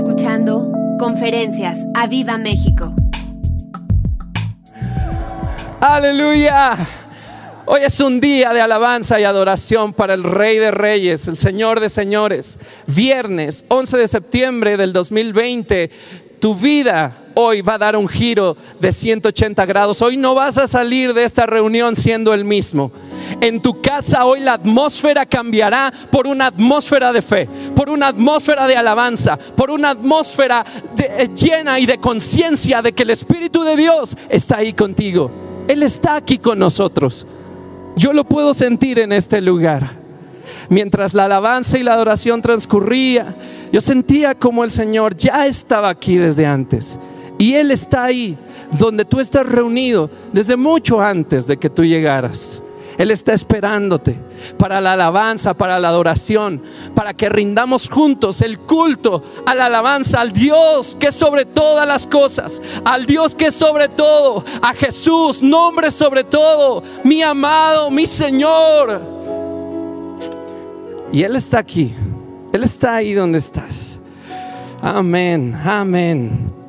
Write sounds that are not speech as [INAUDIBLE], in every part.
escuchando Conferencias a Viva México. Aleluya. Hoy es un día de alabanza y adoración para el Rey de Reyes, el Señor de Señores. Viernes 11 de septiembre del 2020, tu vida hoy va a dar un giro de 180 grados. Hoy no vas a salir de esta reunión siendo el mismo. En tu casa hoy la atmósfera cambiará por una atmósfera de fe, por una atmósfera de alabanza, por una atmósfera eh, llena y de conciencia de que el Espíritu de Dios está ahí contigo. Él está aquí con nosotros. Yo lo puedo sentir en este lugar. Mientras la alabanza y la adoración transcurría, yo sentía como el Señor ya estaba aquí desde antes. Y Él está ahí, donde tú estás reunido desde mucho antes de que tú llegaras. Él está esperándote para la alabanza, para la adoración, para que rindamos juntos el culto a la alabanza al Dios que es sobre todas las cosas, al Dios que es sobre todo, a Jesús, nombre sobre todo, mi amado, mi Señor. Y Él está aquí, Él está ahí donde estás. Amén, amén.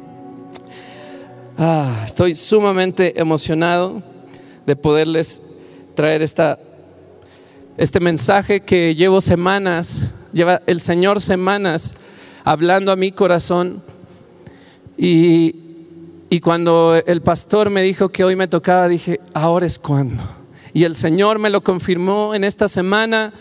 Ah, estoy sumamente emocionado de poderles traer esta, este mensaje que llevo semanas, lleva el Señor semanas hablando a mi corazón. Y, y cuando el pastor me dijo que hoy me tocaba, dije, ahora es cuando. Y el Señor me lo confirmó en esta semana.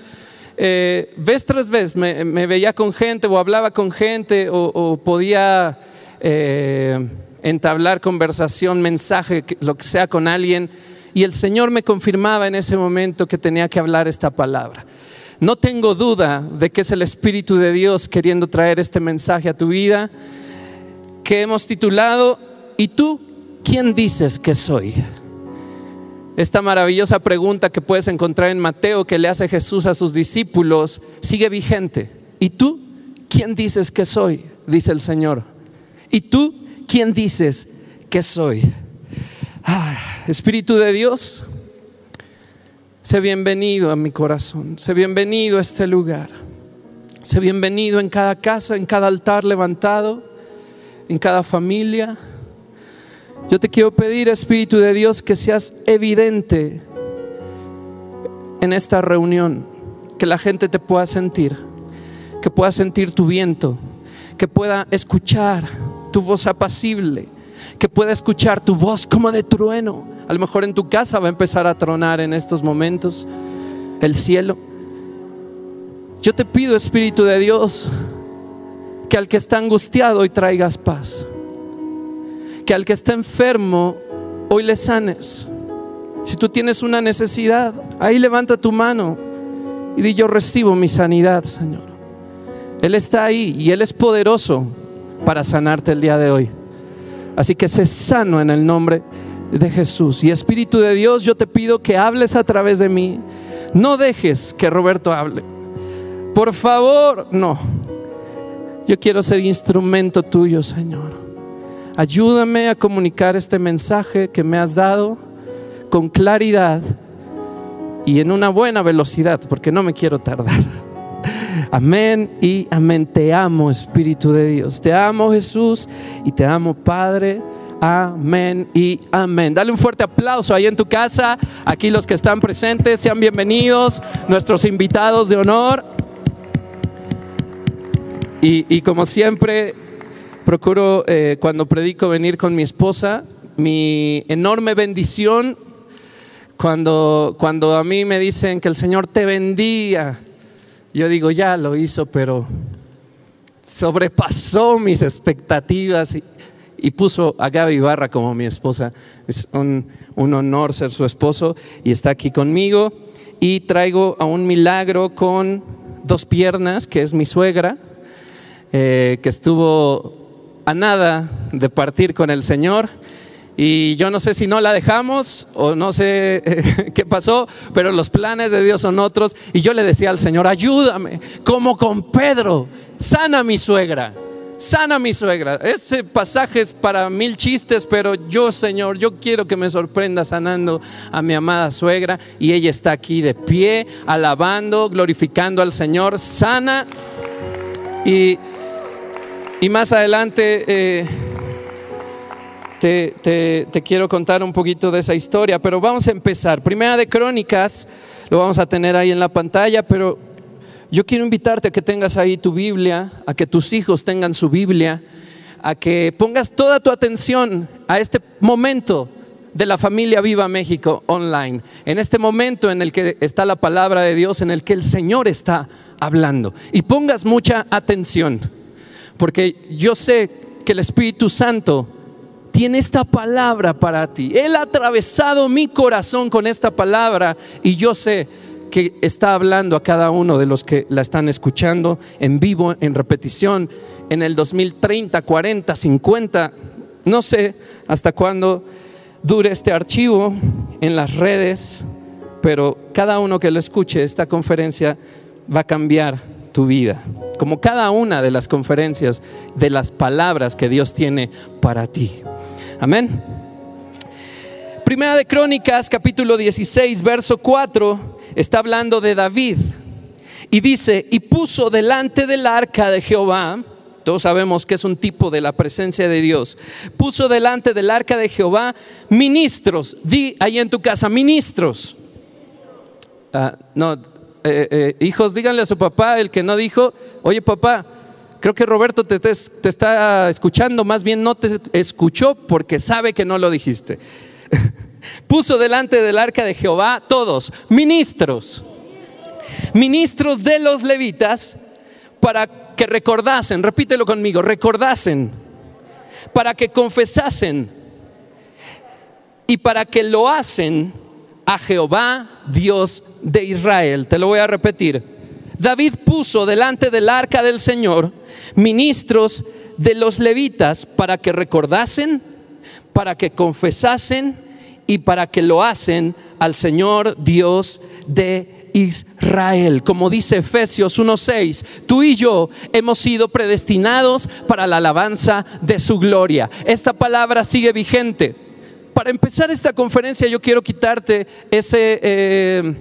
Eh, vez tras vez me, veía con gente o hablaba con gente o, podía eh, entablar conversación, mensaje, lo que sea con alguien y el Señor me confirmaba en ese momento que tenía que hablar esta palabra. No tengo duda de que es el Espíritu de Dios queriendo traer este mensaje a tu vida que hemos titulado ¿Y tú quién dices que soy? Esta maravillosa pregunta que puedes encontrar en Mateo que le hace Jesús a sus discípulos sigue vigente. ¿Y tú quién dices que soy? Dice el Señor. ¿Y tú quién dices que soy? Ah, Espíritu de Dios, sé bienvenido a mi corazón, sé bienvenido a este lugar, sé bienvenido en cada casa, en cada altar levantado, en cada familia. Yo te quiero pedir, Espíritu de Dios, que seas evidente en esta reunión, que la gente te pueda sentir, que pueda sentir tu viento, que pueda escuchar tu voz apacible que pueda escuchar tu voz como de trueno. A lo mejor en tu casa va a empezar a tronar en estos momentos el cielo. Yo te pido, Espíritu de Dios, que al que está angustiado hoy traigas paz. Que al que está enfermo hoy le sanes. Si tú tienes una necesidad, ahí levanta tu mano y di yo recibo mi sanidad, Señor. Él está ahí y Él es poderoso para sanarte el día de hoy. Así que sé sano en el nombre de Jesús. Y Espíritu de Dios, yo te pido que hables a través de mí. No dejes que Roberto hable. Por favor, no. Yo quiero ser instrumento tuyo, Señor. Ayúdame a comunicar este mensaje que me has dado con claridad y en una buena velocidad, porque no me quiero tardar. Amén y amén. Te amo, Espíritu de Dios. Te amo, Jesús, y te amo, Padre. Amén y amén. Dale un fuerte aplauso ahí en tu casa. Aquí los que están presentes, sean bienvenidos, nuestros invitados de honor. Y, como siempre, procuro eh, cuando predico venir con mi esposa. Mi enorme bendición cuando, cuando a mí me dicen que el Señor te bendiga yo digo, ya lo hizo, pero sobrepasó mis expectativas y, puso a Gaby Barra como mi esposa. Es un, honor ser su esposo y está aquí conmigo. Y traigo a un milagro con dos piernas, que es mi suegra, eh, que estuvo a nada de partir con el Señor y yo no sé si no la dejamos o no sé eh, [LAUGHS] qué pasó, pero los planes de Dios son otros. Y yo le decía al Señor, ayúdame, como con Pedro, sana mi suegra, sana mi suegra. Ese pasaje es para mil chistes, pero yo, Señor, yo quiero que me sorprenda sanando a mi amada suegra. Y ella está aquí de pie, alabando, glorificando al Señor, sana. Y Y más adelante eh, te, quiero contar un poquito de esa historia, pero vamos a empezar. Primera de Crónicas, lo vamos a tener ahí en la pantalla, pero yo quiero invitarte a que tengas ahí tu Biblia, a que tus hijos tengan su Biblia, a que pongas toda tu atención a este momento de la familia Viva México online, en este momento en el que está la palabra de Dios, en el que el Señor está hablando. Y pongas mucha atención, porque yo sé que el Espíritu Santo tiene esta palabra para ti. Él ha atravesado mi corazón con esta palabra y yo sé que está hablando a cada uno de los que la están escuchando en vivo, en repetición, en el 2030, 40, 50, no sé hasta cuándo dure este archivo en las redes, pero cada uno que lo escuche, esta conferencia va a cambiar tu vida, como cada una de las conferencias de las palabras que Dios tiene para ti. Amén. Primera de Crónicas, capítulo 16, verso 4, está hablando de David y dice, y puso delante del arca de Jehová, todos sabemos que es un tipo de la presencia de Dios. Puso delante del arca de Jehová ministros. Di ahí en tu casa, ministros. Ah, no, eh, eh, hijos, díganle a su papá, el que no dijo, oye papá, creo que Roberto te, está escuchando, más bien no te escuchó porque sabe que no lo dijiste. [LAUGHS] Puso delante del arca de Jehová todos, ministros, ministros de los levitas, para que recordasen, repítelo conmigo, recordasen, para que confesasen y para que lo hacen a Jehová, Dios de Israel. Te lo voy a repetir. David puso delante del arca del Señor ministros de los levitas para que recordasen, para que confesasen y para que lo hacen al Señor Dios de Israel. Como dice Efesios 1:6, tú y yo hemos sido predestinados para la alabanza de su gloria. Esta palabra sigue vigente. Para empezar esta conferencia yo quiero quitarte ese... Eh,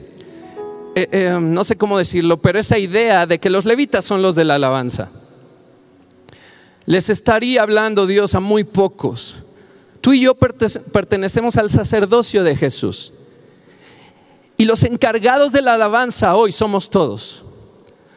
eh, eh, no sé cómo decirlo, pero esa idea de que los levitas son los de la alabanza. Les estaría hablando Dios a muy pocos. Tú y yo pertenecemos al sacerdocio de Jesús. Y los encargados de la alabanza hoy somos todos.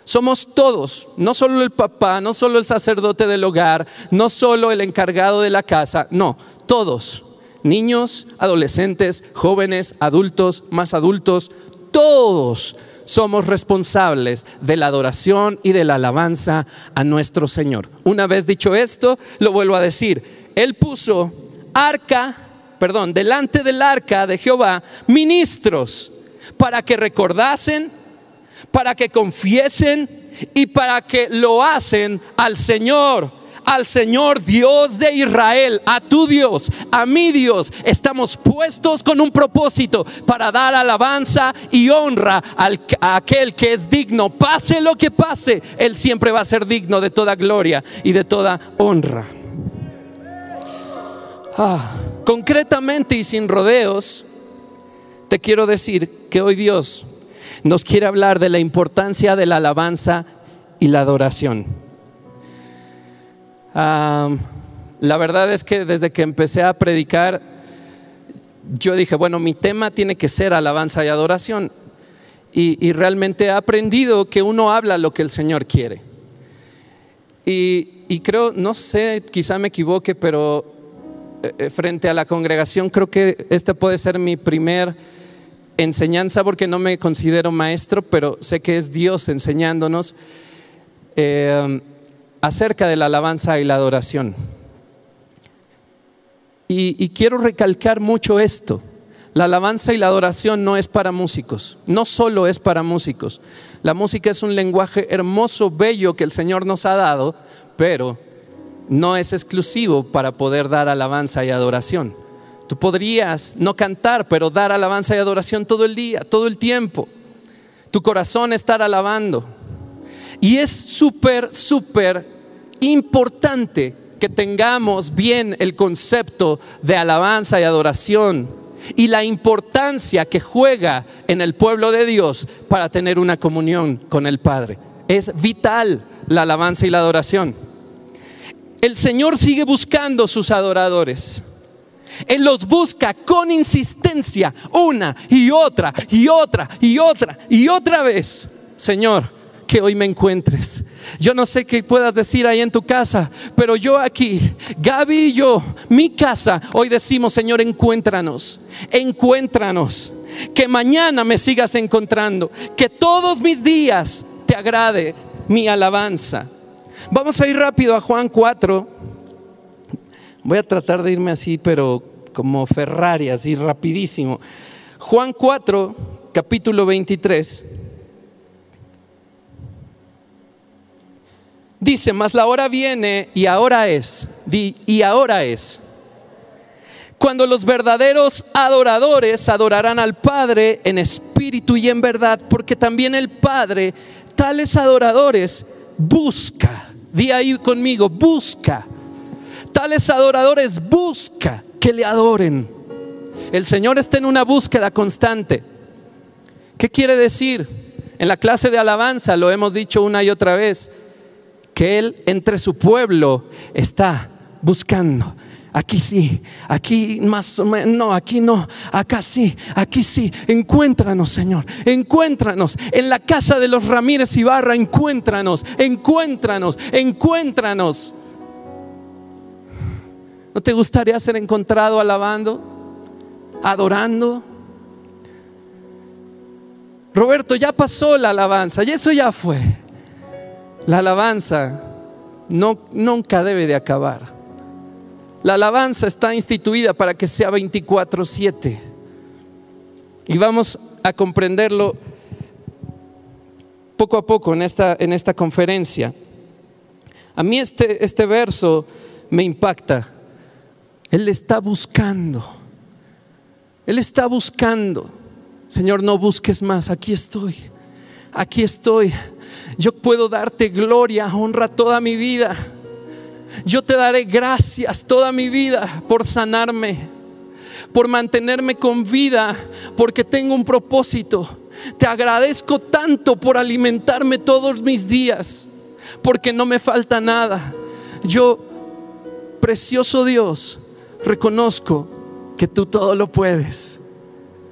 Somos todos, no solo el papá, no solo el sacerdote del hogar, no solo el encargado de la casa, no, todos, niños, adolescentes, jóvenes, adultos, más adultos, todos somos responsables de la adoración y de la alabanza a nuestro Señor. Una vez dicho esto, lo vuelvo a decir, Él puso arca, perdón, delante del arca de Jehová, ministros para que recordasen, para que confiesen y para que lo hacen al Señor al Señor Dios de Israel, a tu Dios, a mi Dios. Estamos puestos con un propósito para dar alabanza y honra al, a aquel que es digno. Pase lo que pase, Él siempre va a ser digno de toda gloria y de toda honra. Ah, concretamente y sin rodeos, te quiero decir que hoy Dios nos quiere hablar de la importancia de la alabanza y la adoración. La verdad es que desde que empecé a predicar, yo dije, bueno, mi tema tiene que ser alabanza y adoración. Y, realmente he aprendido que uno habla lo que el Señor quiere. Y, creo, no sé, quizá me equivoque, pero eh, eh, frente a la congregación creo que este puede ser mi primer enseñanza porque no me considero maestro, pero sé que es Dios enseñándonos eh, acerca de la alabanza y la adoración. Y, quiero recalcar mucho esto. La alabanza y la adoración no es para músicos, no solo es para músicos. La música es un lenguaje hermoso, bello que el Señor nos ha dado, pero no es exclusivo para poder dar alabanza y adoración. Tú podrías no cantar, pero dar alabanza y adoración todo el día, todo el tiempo. Tu corazón estar alabando. Y es súper, súper importante que tengamos bien el concepto de alabanza y adoración y la importancia que juega en el pueblo de Dios para tener una comunión con el Padre. Es vital la alabanza y la adoración. el Señor sigue buscando sus adoradores. Él los busca con insistencia una y otra y otra y otra y otra vez. Señor, que hoy me encuentres. Yo no sé qué puedas decir ahí en tu casa, pero yo aquí, Gaby y yo, mi casa, hoy decimos, Señor, encuéntranos, encuéntranos. Que mañana me sigas encontrando, que todos mis días te agrade mi alabanza. Vamos a ir rápido a Juan 4. Voy a tratar de irme así, pero como Ferrari, así rapidísimo. Juan 4, capítulo 23. Dice, mas la hora viene y ahora es, y ahora es, cuando los verdaderos adoradores adorarán al Padre en espíritu y en verdad, porque también el Padre, tales adoradores, busca, di ahí conmigo, busca, tales adoradores busca que le adoren. El Señor está en una búsqueda constante. ¿Qué quiere decir? En la clase de alabanza lo hemos dicho una y otra vez que Él entre su pueblo está buscando. Aquí sí, aquí más o menos, no, aquí no, acá sí, aquí sí. Encuéntranos, Señor, encuéntranos. En la casa de los Ramírez Ibarra, encuéntranos, encuéntranos, encuéntranos. ¿No te gustaría ser encontrado alabando, adorando? Roberto, ya pasó la alabanza y eso ya fue. La alabanza no, nunca debe de acabar. La alabanza está instituida para que sea 24/7. Y vamos a comprenderlo poco a poco en esta, en esta conferencia. A mí este, este verso me impacta. Él está buscando. Él está buscando. Señor, no busques más. Aquí estoy. Aquí estoy yo puedo darte gloria, honra toda mi vida. Yo te daré gracias toda mi vida por sanarme, por mantenerme con vida, porque tengo un propósito. Te agradezco tanto por alimentarme todos mis días, porque no me falta nada. Yo, precioso Dios, reconozco que tú todo lo puedes.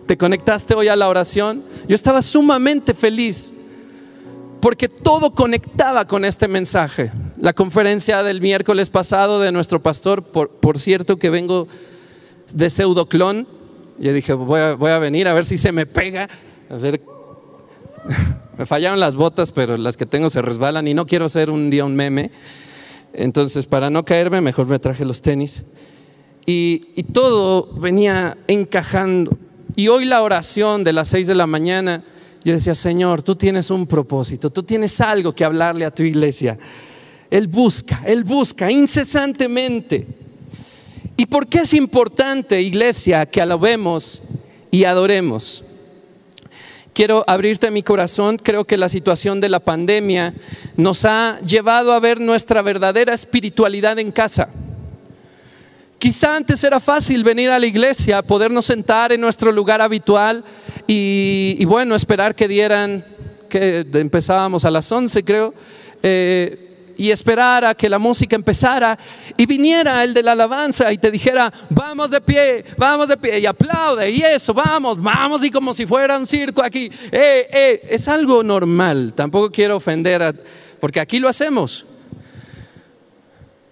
¿Te conectaste hoy a la oración? Yo estaba sumamente feliz porque todo conectaba con este mensaje. La conferencia del miércoles pasado de nuestro pastor, por, cierto que vengo de pseudoclon, yo dije, voy a, venir a ver si se me pega, a ver, [LAUGHS] me fallaron las botas, pero las que tengo se resbalan y no quiero ser un día un meme, entonces para no caerme mejor me traje los tenis. Y, y todo venía encajando. Y hoy la oración de las seis de la mañana, yo decía, Señor, tú tienes un propósito, tú tienes algo que hablarle a tu iglesia. Él busca, Él busca incesantemente. ¿Y por qué es importante, iglesia, que alabemos y adoremos? Quiero abrirte mi corazón, creo que la situación de la pandemia nos ha llevado a ver nuestra verdadera espiritualidad en casa. Quizá antes era fácil venir a la iglesia, podernos sentar en nuestro lugar habitual y, bueno, esperar que dieran, que empezábamos a las 11 creo, eh, y esperar a que la música empezara y viniera el de la alabanza y te dijera, vamos de pie, vamos de pie, y aplaude, y eso, vamos, vamos, y como si fuera un circo aquí. Eh, eh, es algo normal, tampoco quiero ofender, porque aquí lo hacemos.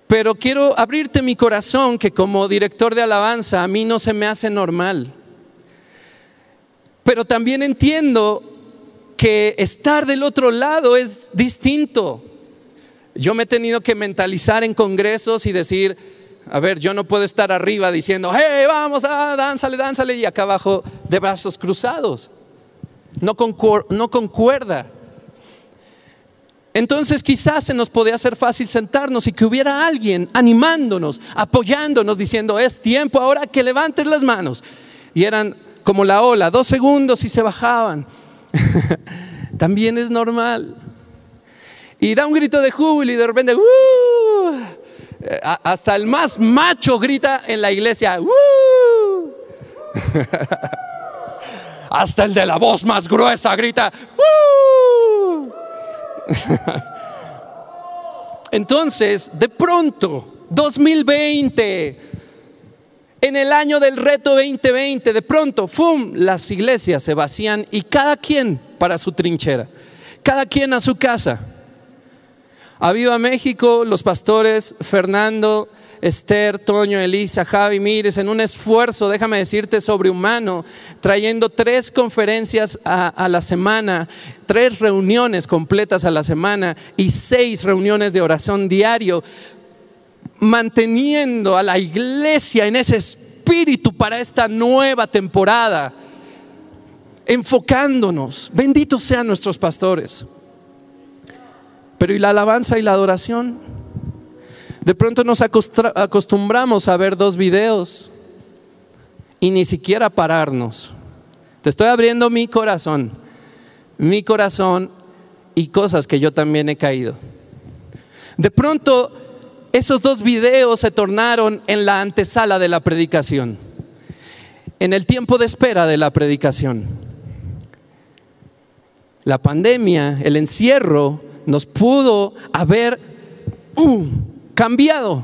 Pero quiero abrirte mi corazón que como director de alabanza a mí no se me hace normal. Pero también entiendo que estar del otro lado es distinto. Yo me he tenido que mentalizar en congresos y decir, a ver, yo no puedo estar arriba diciendo, hey, vamos, a dánzale, dánzale, y acá abajo de brazos cruzados. No concuerda. Entonces quizás se nos podía hacer fácil sentarnos y que hubiera alguien animándonos, apoyándonos, diciendo, es tiempo ahora que levantes las manos. Y eran como la ola, dos segundos y se bajaban. [LAUGHS] También es normal. Y da un grito de júbilo y de repente, ¡uh! hasta el más macho grita en la iglesia, ¡uh! [LAUGHS] hasta el de la voz más gruesa grita, ¡uh! [LAUGHS] Entonces, de pronto, 2020, en el año del reto 2020, de pronto, ¡fum!, las iglesias se vacían y cada quien para su trinchera, cada quien a su casa. A Viva México, los pastores Fernando, Esther, Toño, Elisa, Javi, Mires, en un esfuerzo, déjame decirte, sobrehumano, trayendo tres conferencias a, a, la semana, tres reuniones completas a la semana y seis reuniones de oración diario, manteniendo a la iglesia en ese espíritu para esta nueva temporada, enfocándonos. Benditos sean nuestros pastores. Pero ¿y la alabanza y la adoración? De pronto nos acostumbramos a ver dos videos y ni siquiera pararnos. Te estoy abriendo mi corazón, mi corazón y cosas que yo también he caído. De pronto esos dos videos se tornaron en la antesala de la predicación, en el tiempo de espera de la predicación. La pandemia, el encierro, nos pudo haber uh, cambiado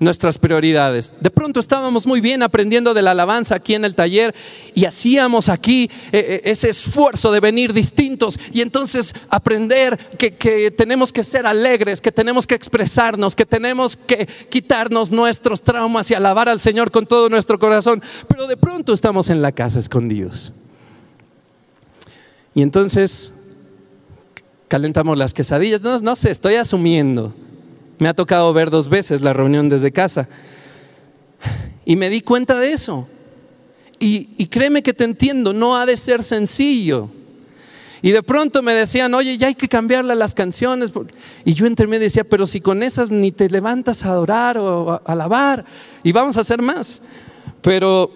nuestras prioridades. De pronto estábamos muy bien aprendiendo de la alabanza aquí en el taller y hacíamos aquí eh, eh, ese esfuerzo de venir distintos y entonces aprender que, que, tenemos que ser alegres, que tenemos que expresarnos, que tenemos que quitarnos nuestros traumas y alabar al Señor con todo nuestro corazón. Pero de pronto estamos en la casa escondidos. Y entonces calentamos las quesadillas. No, no sé, estoy asumiendo. Me ha tocado ver dos veces la reunión desde casa. Y me di cuenta de eso. Y, créeme que te entiendo, no ha de ser sencillo. Y de pronto me decían, oye, ya hay que cambiarle las canciones. Y yo entre medio decía, pero si con esas ni te levantas a adorar o a alabar, y vamos a hacer más. Pero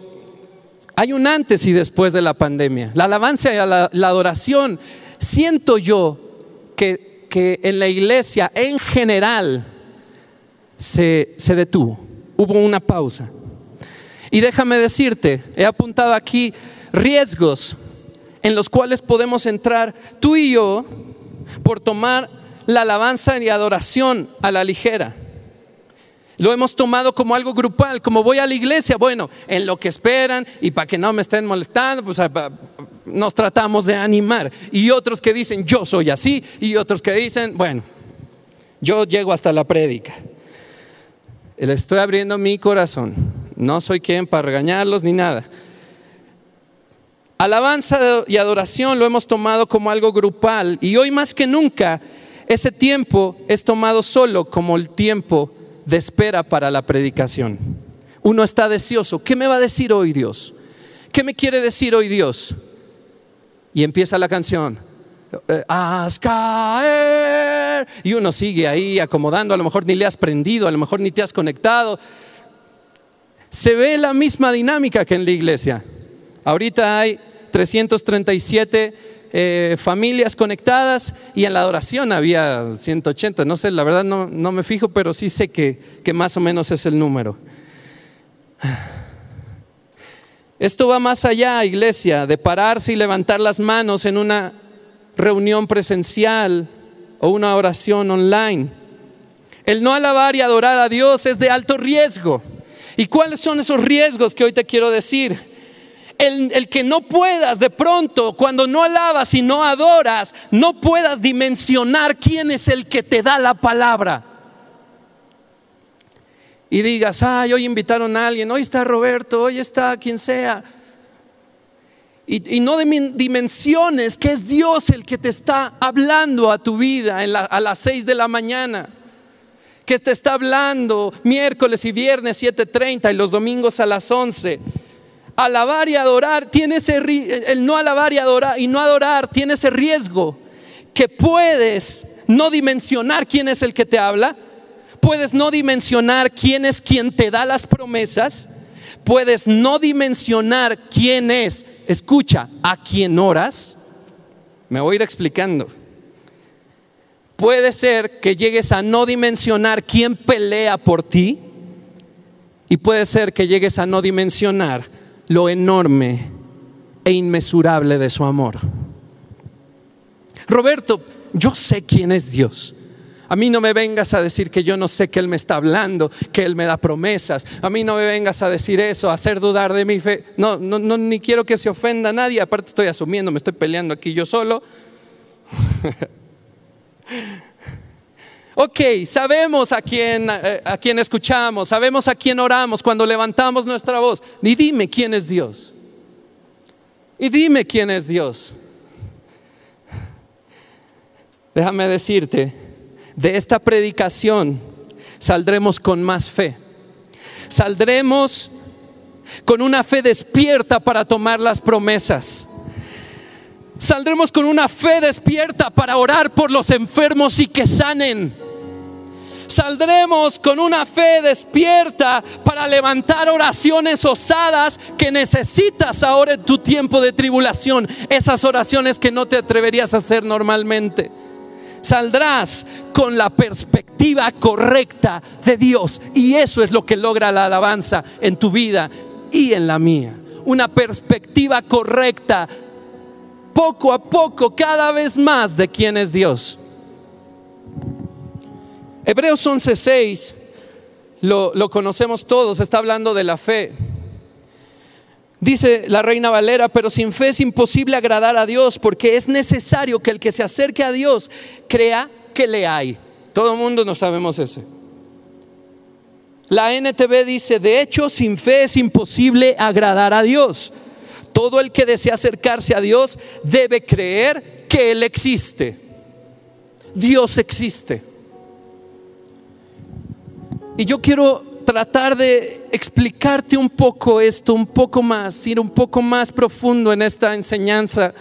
hay un antes y después de la pandemia. La alabanza y la, la adoración, siento yo que, que en la iglesia en general se, detuvo, hubo una pausa. Y déjame decirte, he apuntado aquí riesgos en los cuales podemos entrar tú y yo por tomar la alabanza y adoración a la ligera. Lo hemos tomado como algo grupal, como voy a la iglesia, bueno, en lo que esperan y para que no me estén molestando, pues nos tratamos de animar. Y otros que dicen, yo soy así, y otros que dicen, bueno, yo llego hasta la prédica. Le estoy abriendo mi corazón. No soy quien para regañarlos ni nada. Alabanza y adoración lo hemos tomado como algo grupal y hoy más que nunca ese tiempo es tomado solo como el tiempo de espera para la predicación. Uno está deseoso. ¿Qué me va a decir hoy Dios? ¿Qué me quiere decir hoy Dios? Y empieza la canción. Eh, haz caer. Y uno sigue ahí acomodando, a lo mejor ni le has prendido, a lo mejor ni te has conectado. Se ve la misma dinámica que en la iglesia. Ahorita hay 337 eh, familias conectadas y en la adoración había 180. No sé, la verdad no, no me fijo, pero sí sé que, que más o menos es el número. Esto va más allá, iglesia, de pararse y levantar las manos en una reunión presencial o una oración online. El no alabar y adorar a Dios es de alto riesgo. ¿Y cuáles son esos riesgos que hoy te quiero decir? El, el, que no puedas de pronto, cuando no alabas y no adoras, no puedas dimensionar quién es el que te da la palabra. Y digas, ay, hoy invitaron a alguien, hoy está Roberto, hoy está quien sea. Y, no dimensiones que es Dios el que te está hablando a tu vida a las 6 de la mañana. Que te está hablando miércoles y viernes 7.30 y los domingos a las 11. Alabar y adorar tiene ese el no alabar y adorar y no adorar tiene ese riesgo que puedes no dimensionar quién es el que te habla, puedes no dimensionar quién es quien te da las promesas, puedes no dimensionar quién es escucha, a quien oras, me voy a ir explicando. Puede ser que llegues a no dimensionar quién pelea por ti y puede ser que llegues a no dimensionar lo enorme e inmesurable de su amor. Roberto, yo sé quién es Dios. A mí no me vengas a decir que yo no sé que Él me está hablando, que Él me da promesas. A mí no me vengas a decir eso, a hacer dudar de mi fe. No, no, ni quiero que se ofenda a nadie. Aparte estoy asumiendo, me estoy peleando aquí yo solo. [LAUGHS] ok, sabemos a quién, eh, a quién escuchamos, sabemos a quién oramos cuando levantamos nuestra voz. Y dime quién es Dios. Y dime quién es Dios. Déjame decirte, de esta predicación saldremos con más fe. Saldremos con una fe despierta para tomar las promesas. Saldremos con una fe despierta para orar por los enfermos y que sanen. Saldremos con una fe despierta para levantar oraciones osadas que necesitas ahora en tu tiempo de tribulación. Esas oraciones que no te atreverías a hacer normalmente saldrás con la perspectiva correcta de Dios. Y eso es lo que logra la alabanza en tu vida y en la mía. Una perspectiva correcta, poco a poco, cada vez más de quién es Dios. Hebreos 11:6 lo, lo conocemos todos, está hablando de la fe. Dice la reina Valera, pero sin fe es imposible agradar a Dios porque es necesario que el que se acerque a Dios crea que le hay. Todo el mundo no sabemos ese. La NTV dice, de hecho, sin fe es imposible agradar a Dios. Todo el que desea acercarse a Dios debe creer que Él existe. Dios existe. Y yo quiero tratar de explicarte un poco esto, un poco más, ir un poco más profundo en esta enseñanza.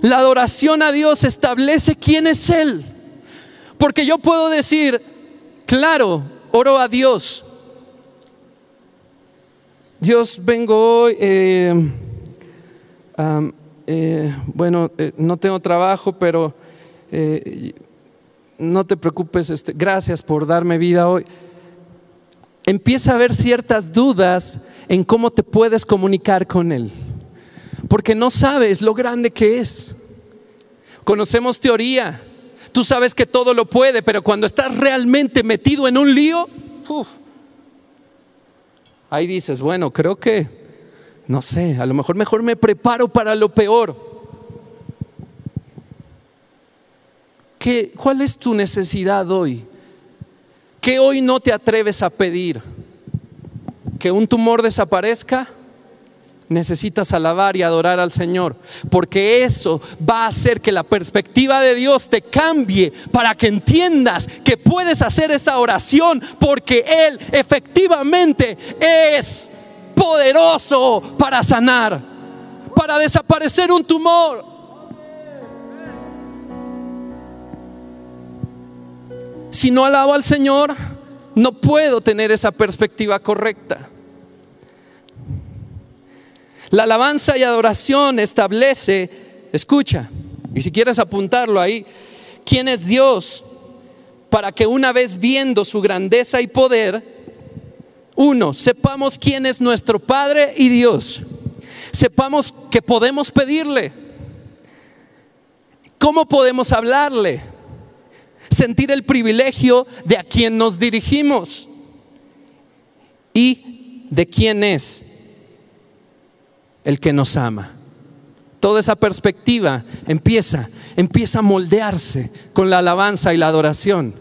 La adoración a Dios establece quién es Él. Porque yo puedo decir, claro, oro a Dios. Dios, vengo hoy, eh, eh, bueno, eh, no tengo trabajo, pero no te preocupes, este, gracias por darme vida hoy. Empieza a haber ciertas dudas en cómo te puedes comunicar con Él, porque no sabes lo grande que es. Conocemos teoría, tú sabes que todo lo puede, pero cuando estás realmente metido en un lío, ahí dices, bueno, creo que, no sé, a lo mejor mejor me preparo para lo peor. ¿Cuál es tu necesidad hoy? ¿Qué hoy no te atreves a pedir? ¿Que un tumor desaparezca? Necesitas alabar y adorar al Señor, porque eso va a hacer que la perspectiva de Dios te cambie para que entiendas que puedes hacer esa oración, porque Él efectivamente es poderoso para sanar, para desaparecer un tumor. Si no alabo al Señor, no puedo tener esa perspectiva correcta. La alabanza y adoración establece, escucha, y si quieres apuntarlo ahí, quién es Dios, para que una vez viendo su grandeza y poder, uno, sepamos quién es nuestro Padre y Dios. Sepamos que podemos pedirle. ¿Cómo podemos hablarle? Sentir el privilegio de a quién nos dirigimos y de quién es el que nos ama. Toda esa perspectiva empieza, empieza a moldearse con la alabanza y la adoración.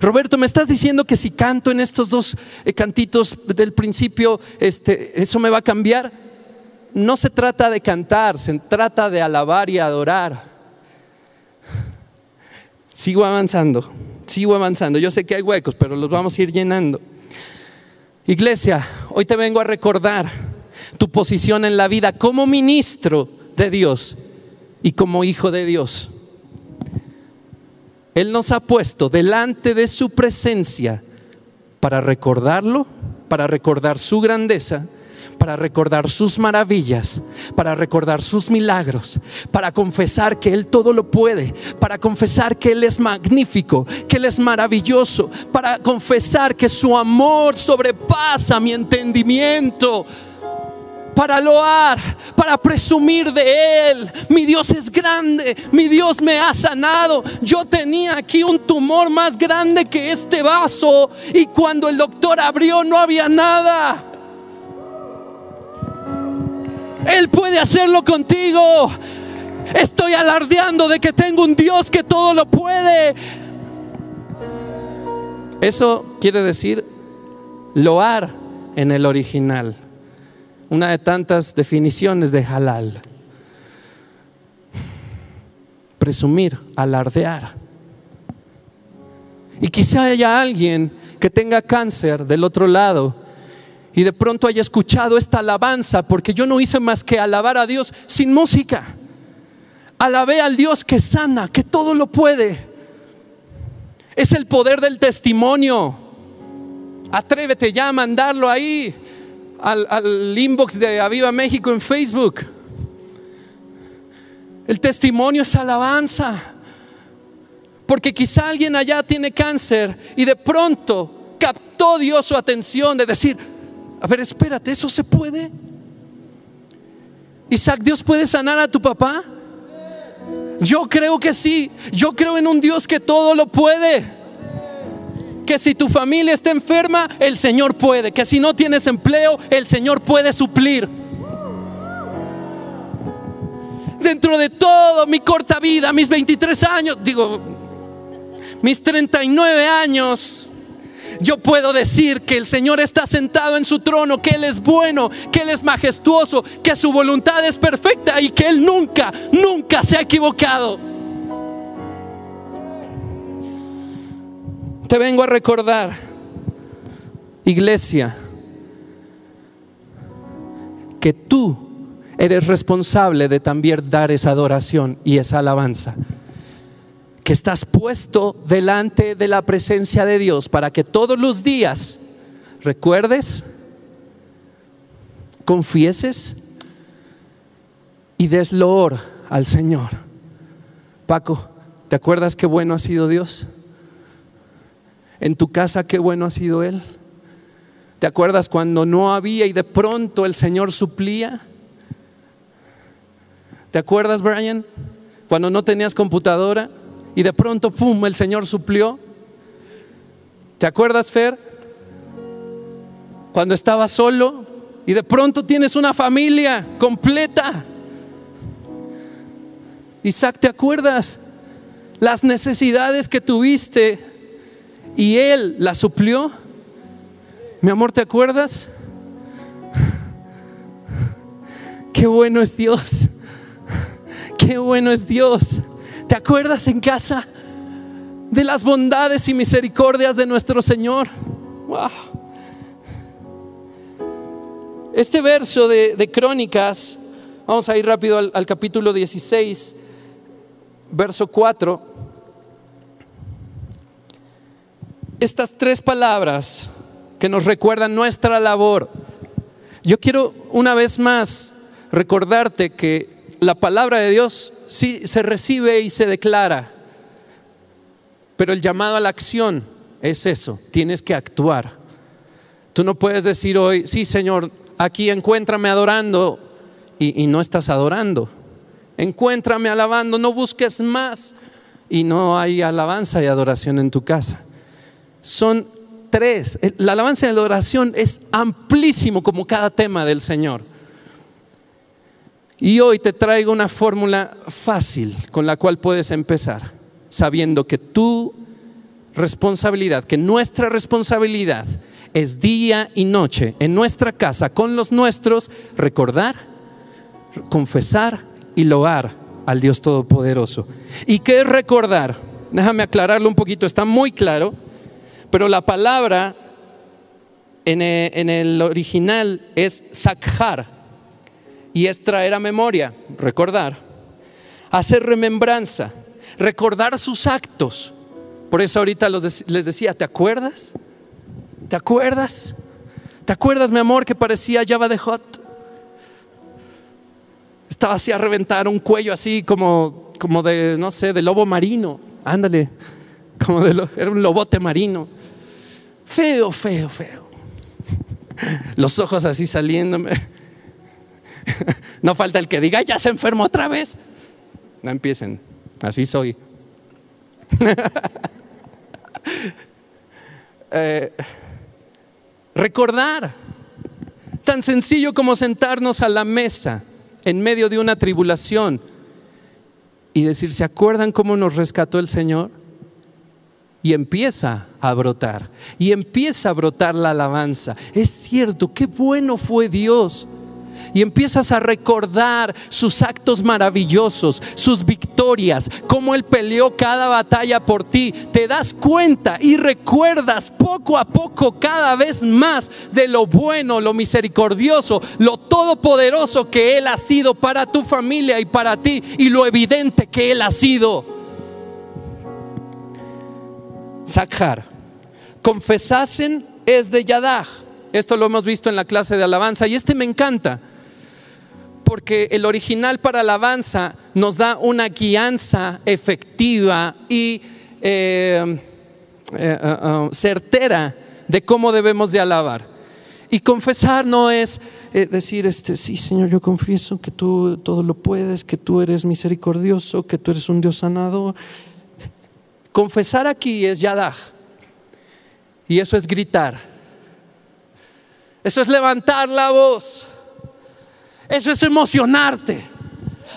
Roberto, me estás diciendo que si canto en estos dos eh, cantitos del principio, este, eso me va a cambiar. No se trata de cantar, se trata de alabar y adorar. Sigo avanzando, sigo avanzando. Yo sé que hay huecos, pero los vamos a ir llenando. Iglesia, hoy te vengo a recordar tu posición en la vida como ministro de Dios y como hijo de Dios. Él nos ha puesto delante de su presencia para recordarlo, para recordar su grandeza para recordar sus maravillas, para recordar sus milagros, para confesar que Él todo lo puede, para confesar que Él es magnífico, que Él es maravilloso, para confesar que su amor sobrepasa mi entendimiento para loar, para presumir de Él. Mi Dios es grande, mi Dios me ha sanado. Yo tenía aquí un tumor más grande que este vaso y cuando el doctor abrió no había nada. Él puede hacerlo contigo. Estoy alardeando de que tengo un Dios que todo lo puede. Eso quiere decir loar en el original. Una de tantas definiciones de halal. Presumir, alardear. Y quizá haya alguien que tenga cáncer del otro lado y de pronto haya escuchado esta alabanza, porque yo no hice más que alabar a Dios sin música. Alabé al Dios que sana, que todo lo puede. Es el poder del testimonio. Atrévete ya a mandarlo ahí al, inbox de Aviva México en Facebook. El testimonio es alabanza. Porque quizá alguien allá tiene cáncer y de pronto captó Dios su atención de decir, a ver, espérate, ¿eso se puede? Isaac, ¿Dios puede sanar a tu papá? Yo creo que sí. Yo creo en un Dios que todo lo puede. Que si tu familia está enferma, el Señor puede. Que si no tienes empleo, el Señor puede suplir. Dentro de todo mi corta vida, mis 23 años, digo, mis 39 años, yo puedo decir que el Señor está sentado en su trono, que Él es bueno, que Él es majestuoso, que su voluntad es perfecta y que Él nunca, nunca se ha equivocado. Te vengo a recordar, iglesia, que tú eres responsable de también dar esa adoración y esa alabanza que estás puesto delante de la presencia de Dios para que todos los días recuerdes, confieses y des loor al Señor. Paco, ¿te acuerdas qué bueno ha sido Dios? En tu casa qué bueno ha sido Él. ¿Te acuerdas cuando no había y de pronto el Señor suplía? ¿Te acuerdas, Brian? Cuando no tenías computadora y de pronto, ¡pum!, el Señor suplió. ¿Te acuerdas, Fer? Cuando estabas solo y de pronto tienes una familia completa. Isaac, ¿te acuerdas? Las necesidades que tuviste y Él las suplió. Mi amor, ¿te acuerdas? Qué bueno es Dios. Qué bueno es Dios. ¿Te acuerdas en casa de las bondades y misericordias de nuestro Señor? Este verso de, Crónicas, vamos a ir rápido al, al capítulo 16, verso 4. Estas tres palabras que nos recuerdan nuestra labor. Yo quiero una vez más recordarte que la palabra de Dios sí se recibe y se declara, pero el llamado a la acción es eso, tienes que actuar. Tú no puedes decir hoy, sí Señor, aquí encuéntrame adorando y, y no estás adorando. Encuéntrame alabando, no busques más y no hay alabanza y adoración en tu casa. Son tres. La alabanza y la adoración es amplísimo como cada tema del Señor. Y hoy te traigo una fórmula fácil con la cual puedes empezar, sabiendo que tu responsabilidad, que nuestra responsabilidad es día y noche en nuestra casa con los nuestros, recordar, confesar y loar al Dios Todopoderoso. ¿Y qué es recordar? Déjame aclararlo un poquito, está muy claro, pero la palabra en el, original es sakjar y es traer a memoria, recordar, hacer remembranza, recordar sus actos. Por eso ahorita les decía, ¿te acuerdas? ¿Te acuerdas? ¿Te acuerdas, mi amor, que parecía Java de Hot? Estaba así a reventar un cuello así como, como de, no sé, de lobo marino. Ándale, como de era un lobote marino. Feo, feo, feo. Los ojos así saliéndome [LAUGHS] no falta el que diga, ya se enfermó otra vez. No empiecen, así soy. [LAUGHS] Eh, recordar, tan sencillo como sentarnos a la mesa en medio de una tribulación y decir, ¿se acuerdan cómo nos rescató el Señor? Y empieza a brotar, y empieza a brotar la alabanza. Es cierto, qué bueno fue Dios y empiezas a recordar sus actos maravillosos, sus victorias, cómo Él peleó cada batalla por ti, te das cuenta y recuerdas poco a poco cada vez más de lo bueno, lo misericordioso, lo todopoderoso que Él ha sido para tu familia y para ti y lo evidente que Él ha sido. Sakhar, confesasen es de Yadaj. Esto lo hemos visto en la clase de alabanza y este me encanta porque el original para alabanza nos da una guianza efectiva y eh, eh, uh, certera de cómo debemos de alabar. Y confesar no es eh, decir, este, sí, Señor, yo confieso que tú todo lo puedes, que tú eres misericordioso, que tú eres un Dios sanador. Confesar aquí es yadaj. Y eso es gritar. Eso es levantar la voz. Eso es emocionarte.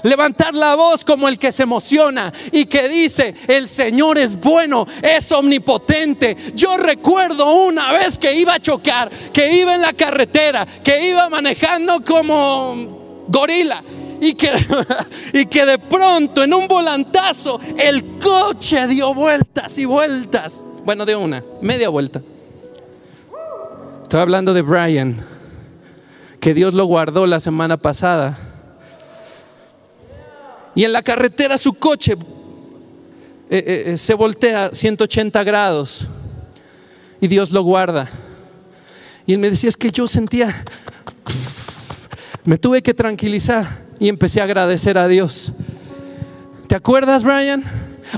Levantar la voz como el que se emociona y que dice, el Señor es bueno, es omnipotente. Yo recuerdo una vez que iba a chocar, que iba en la carretera, que iba manejando como gorila. Y que, [LAUGHS] y que de pronto en un volantazo el coche dio vueltas y vueltas. Bueno, de una, media vuelta. Estoy hablando de Brian que Dios lo guardó la semana pasada. Y en la carretera su coche eh, eh, eh se voltea 180 grados y Dios lo guarda. Y él me decía, es que yo sentía, me tuve que tranquilizar y empecé a agradecer a Dios. ¿Te acuerdas, Brian?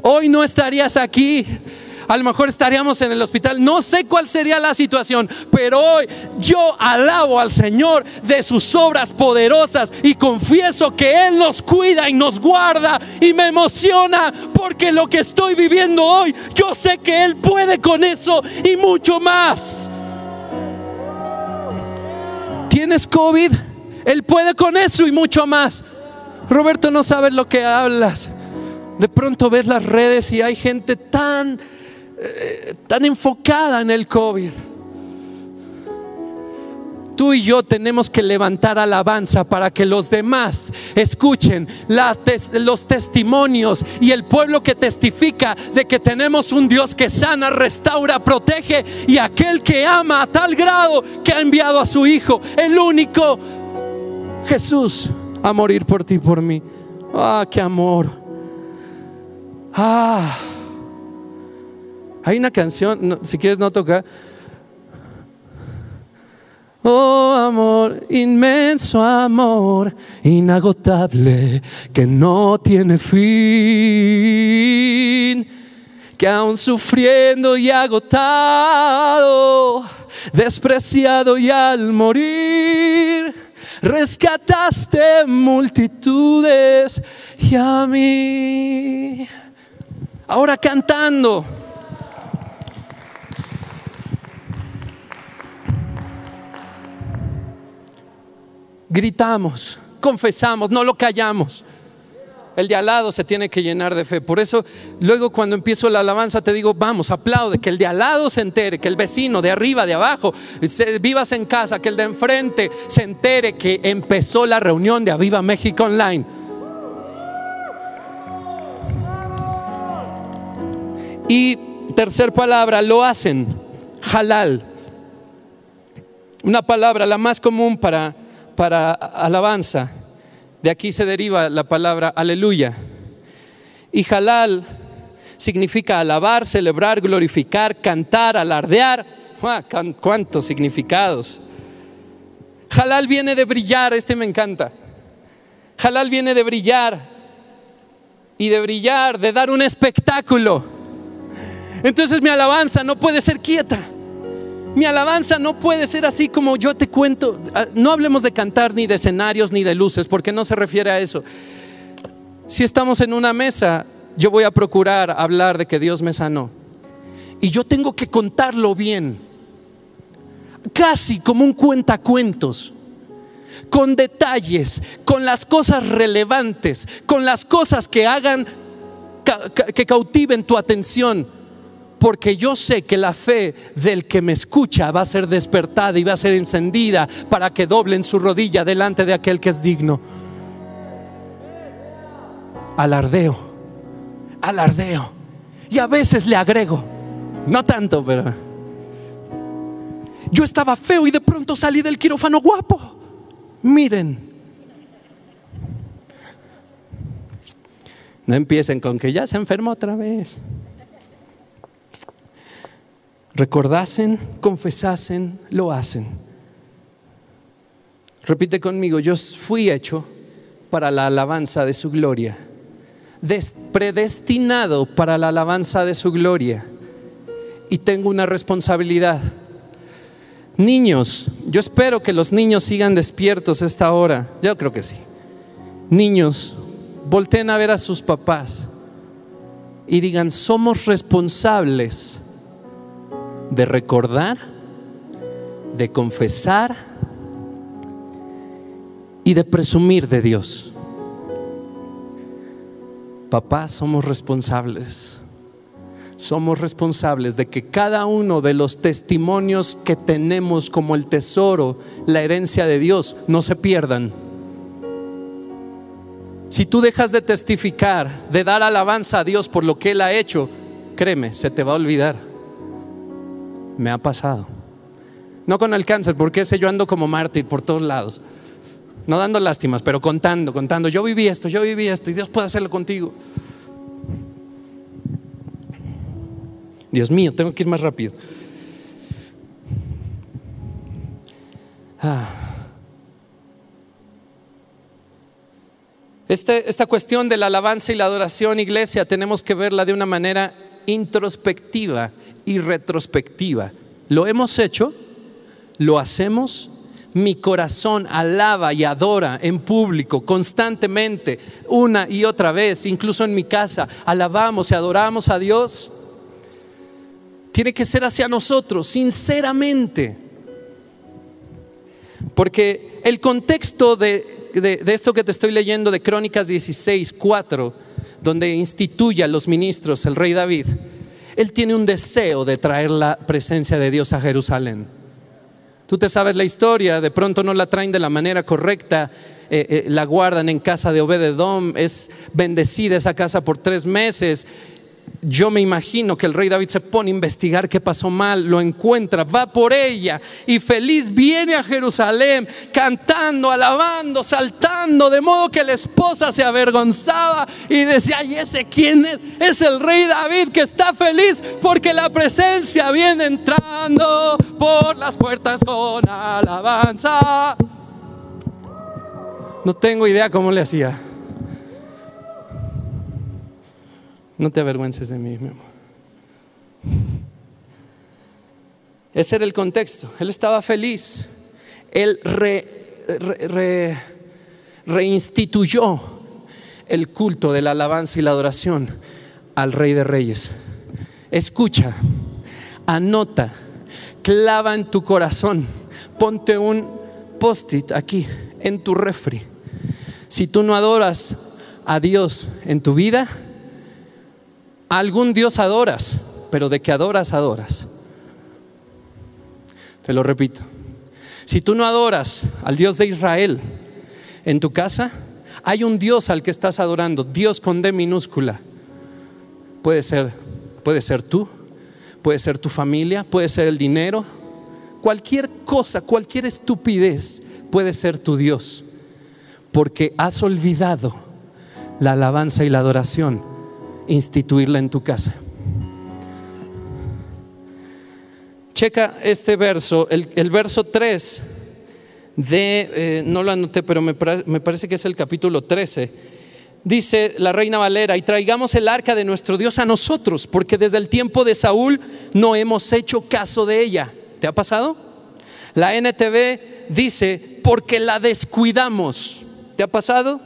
Hoy no estarías aquí a lo mejor estaríamos en el hospital, no sé cuál sería la situación, pero hoy yo alabo al Señor de sus obras poderosas y confieso que Él nos cuida y nos guarda y me emociona porque lo que estoy viviendo hoy, yo sé que Él puede con eso y mucho más. ¿Tienes COVID? Él puede con eso y mucho más. Roberto, no sabes lo que hablas. De pronto ves las redes y hay gente tan eh, tan enfocada en el COVID. Tú y yo tenemos que levantar alabanza para que los demás escuchen los testimonios y el pueblo que testifica de que tenemos un Dios que sana, restaura, protege y aquel que ama a tal grado que ha enviado a su Hijo, el único Jesús, a morir por ti y por mí. Ah, qué amor. Ah. Hay una canción, si quieres no tocar. Oh amor, inmenso amor, inagotable, que no tiene fin, que aún sufriendo y agotado, despreciado y al morir, rescataste multitudes y a mí. Ahora cantando. Gritamos, confesamos, no lo callamos. El de al lado se tiene que llenar de fe. Por eso luego cuando empiezo la alabanza te digo, vamos, aplaude, que el de al lado se entere, que el vecino de arriba, de abajo, vivas en casa, que el de enfrente se entere que empezó la reunión de Aviva México Online. Y tercer palabra, lo hacen, halal. Una palabra, la más común para para alabanza. De aquí se deriva la palabra aleluya. Y halal significa alabar, celebrar, glorificar, cantar, alardear. ¿Cuántos significados? Halal viene de brillar, este me encanta. Halal viene de brillar y de brillar, de dar un espectáculo. Entonces mi alabanza no puede ser quieta. Mi alabanza no puede ser así como yo te cuento. Ah, no hablemos de cantar ni de escenarios ni de luces, porque no se refiere a eso. Si estamos en una mesa, yo voy a procurar hablar de que Dios me sanó. Y yo tengo que contarlo bien, casi como un cuentacuentos, con detalles, con las cosas relevantes, con las cosas que hagan, que cautiven tu atención. Porque yo sé que la fe del que me escucha va a ser despertada y va a ser encendida para que doblen su rodilla delante de aquel que es digno. Alardeo, alardeo. Y a veces le agrego, no tanto, pero... Yo estaba feo y de pronto salí del quirófano guapo. Miren. No empiecen con que ya se enfermó otra vez. Recordasen, confesasen, lo hacen. Repite conmigo, yo fui hecho para la alabanza de su gloria predestinado para la alabanza de su gloria. Y tengo una responsabilidad. Niños, yo espero que los niños sigan despiertos esta hora. Yo creo que sí. Niños, volteen a ver a sus papás y digan, somos responsables de recordar, de confesar y de presumir de Dios. Papá, somos responsables. Somos responsables de que cada uno de los testimonios que tenemos como el tesoro, la herencia de Dios, no se pierdan. Si tú dejas de testificar, de dar alabanza a Dios por lo que Él ha hecho, créeme, se te va a olvidar. Me ha pasado. No con el cáncer, porque ese yo ando como mártir por todos lados no dando lástimas, pero contando, contando, yo viví esto, yo viví esto y Dios puede hacerlo contigo. Dios mío, tengo que ir más rápido. Ah. Este, esta cuestión de la alabanza y la adoración, iglesia, tenemos que verla de una manera introspectiva y retrospectiva. ¿Lo hemos hecho? ¿Lo hacemos? mi corazón alaba y adora en público constantemente, una y otra vez, incluso en mi casa, alabamos y adoramos a Dios, tiene que ser hacia nosotros, sinceramente. Porque el contexto de, esto que te estoy leyendo de Crónicas 16, 4, donde instituye a los ministros el rey David, él tiene un deseo de traer la presencia de Dios a Jerusalén. Tú te sabes la historia, de pronto no la traen de la manera correcta, eh, eh, la guardan en casa de Obededom, es bendecida esa casa por tres meses yo me imagino que el rey David se pone a investigar qué pasó mal, lo encuentra, va por ella y feliz viene a Jerusalén cantando, alabando, saltando, de modo que la esposa se avergonzaba y decía, ¿y ese quién es? Es el rey David que está feliz porque la presencia viene entrando por las puertas con alabanza. No tengo idea cómo le hacía. No te avergüences de mí, mi amor. Ese era el contexto. Él estaba feliz. Él reinstituyó el culto de la alabanza y la adoración al Rey de Reyes. Escucha, anota, clava en tu corazón, ponte un post-it aquí en tu refri. Si tú no adoras a Dios en tu vida, algún Dios adoras, pero de que adoras, adoras. Te lo repito. Si tú no adoras al Dios de Israel en tu casa, hay un Dios al que estás adorando, Dios con D minúscula. Puede ser, puede ser tú, puede ser tu familia, puede ser el dinero, cualquier cosa, cualquier estupidez puede ser tu Dios, porque has olvidado la alabanza y la adoración instituirla en tu casa. Checa este verso, el, verso 3 de, eh, no lo anoté, pero me, me parece que es el capítulo 13. Dice la reina Valera, y traigamos el arca de nuestro Dios a nosotros, porque desde el tiempo de Saúl no hemos hecho caso de ella. ¿Te ha pasado? La NTV dice, porque la descuidamos. ¿Te ha pasado?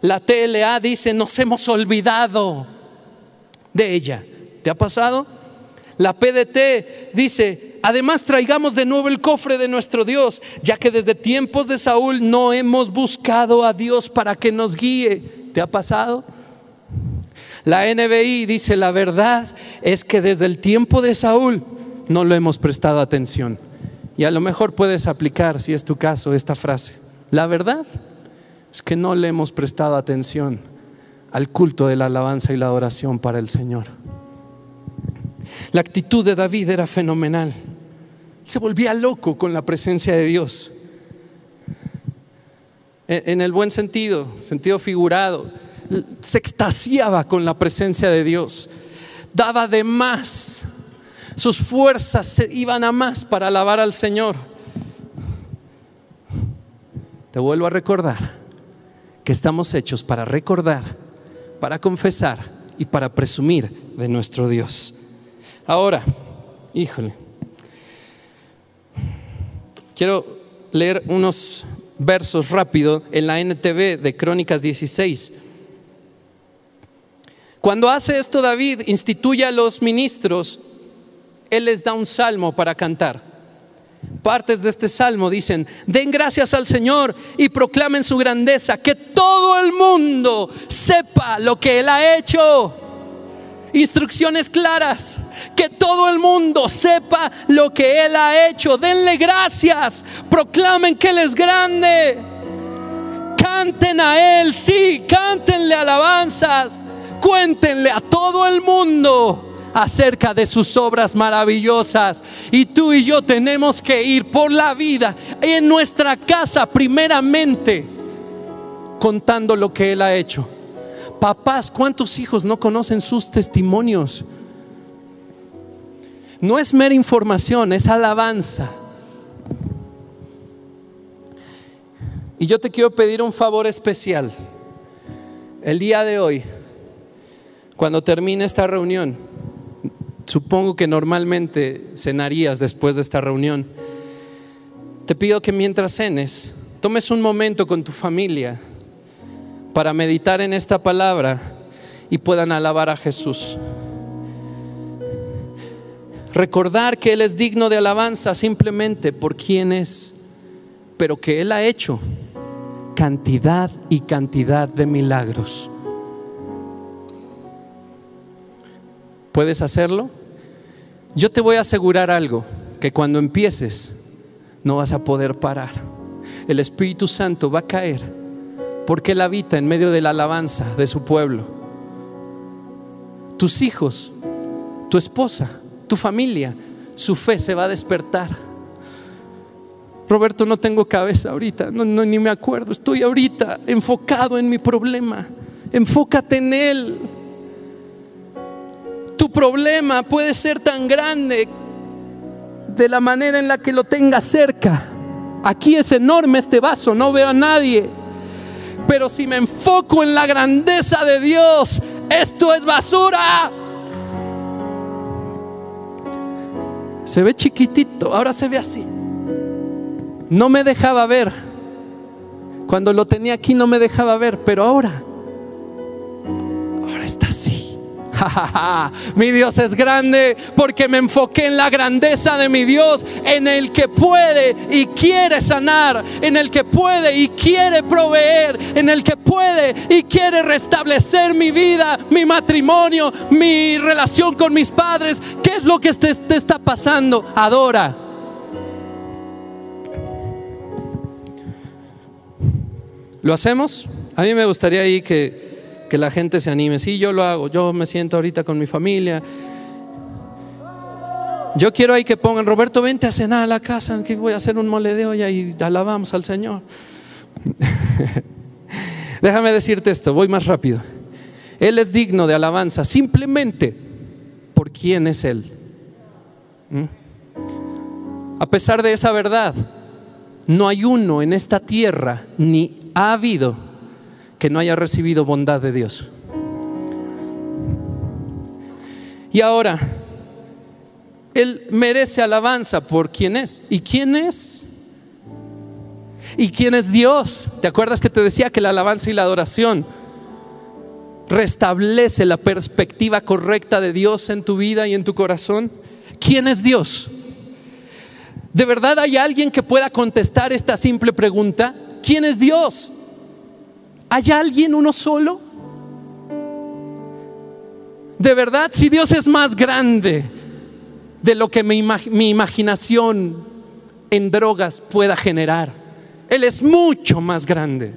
La TLA dice, nos hemos olvidado de ella. ¿Te ha pasado? La PDT dice, además traigamos de nuevo el cofre de nuestro Dios, ya que desde tiempos de Saúl no hemos buscado a Dios para que nos guíe. ¿Te ha pasado? La NBI dice, la verdad es que desde el tiempo de Saúl no lo hemos prestado atención. Y a lo mejor puedes aplicar, si es tu caso, esta frase. La verdad es que no le hemos prestado atención al culto de la alabanza y la adoración para el Señor. La actitud de David era fenomenal. Se volvía loco con la presencia de Dios. En el buen sentido, sentido figurado. Se extasiaba con la presencia de Dios. Daba de más. Sus fuerzas se iban a más para alabar al Señor. Te vuelvo a recordar que estamos hechos para recordar, para confesar y para presumir de nuestro Dios. Ahora, híjole, quiero leer unos versos rápido en la NTV de Crónicas 16. Cuando hace esto David, instituye a los ministros, él les da un salmo para cantar. Partes de este salmo dicen, den gracias al Señor y proclamen su grandeza, que todo el mundo sepa lo que Él ha hecho instrucciones claras, que todo el mundo sepa lo que Él ha hecho. Denle gracias, proclamen que Él es grande. Canten a Él, sí, cántenle alabanzas, cuéntenle a todo el mundo acerca de sus obras maravillosas. Y tú y yo tenemos que ir por la vida en nuestra casa primeramente contando lo que Él ha hecho Papás, ¿cuántos hijos no conocen sus testimonios? No es mera información, es alabanza. Y yo te quiero pedir un favor especial. El día de hoy, cuando termine esta reunión, supongo que normalmente cenarías después de esta reunión, te pido que mientras cenes, tomes un momento con tu familia para meditar en esta palabra y puedan alabar a Jesús. Recordar que Él es digno de alabanza simplemente por quien es, pero que Él ha hecho cantidad y cantidad de milagros. ¿Puedes hacerlo? Yo te voy a asegurar algo, que cuando empieces no vas a poder parar. El Espíritu Santo va a caer porque Él habita en medio de la alabanza de su pueblo. Tus hijos, tu esposa, tu familia, su fe se va a despertar. Roberto, no tengo cabeza ahorita, no, ni me acuerdo, estoy ahorita enfocado en mi problema. Enfócate en Él. Problema puede ser tan grande de la manera en la que lo tengas cerca. Aquí es enorme este vaso, no veo a nadie. Pero si me enfoco en la grandeza de Dios, esto es basura. Se ve chiquitito, ahora se ve así. No me dejaba ver. Cuando lo tenía aquí no me dejaba ver, pero ahora, ahora está así. [LAUGHS] mi Dios es grande porque me enfoqué en la grandeza de mi Dios, en el que puede y quiere sanar, en el que puede y quiere proveer, en el que puede y quiere restablecer mi vida, mi matrimonio, mi relación con mis padres. ¿Qué es lo que te, está pasando? Adora. ¿Lo hacemos? A mí me gustaría ahí que que la gente se anime. Sí, yo lo hago, yo me siento ahorita con mi familia. Yo quiero ahí que pongan, Roberto, vente a cenar a la casa, que voy a hacer un mole de olla y alabamos al Señor. [LAUGHS] Déjame decirte esto, voy más rápido. Él es digno de alabanza simplemente por quién es Él. ¿Mm? A pesar de esa verdad, no hay uno en esta tierra, ni ha habido que no haya recibido bondad de Dios. Y ahora, Él merece alabanza por quién es. ¿Y quién es? ¿Y quién es Dios? ¿Te acuerdas que te decía que la alabanza y la adoración restablece la perspectiva correcta de Dios en tu vida y en tu corazón? ¿Quién es Dios? ¿De verdad hay alguien que pueda contestar esta simple pregunta? ¿Quién es Dios? ¿Hay alguien uno solo? De verdad, si Dios es más grande de lo que mi, imaginación en drogas pueda generar, Él es mucho más grande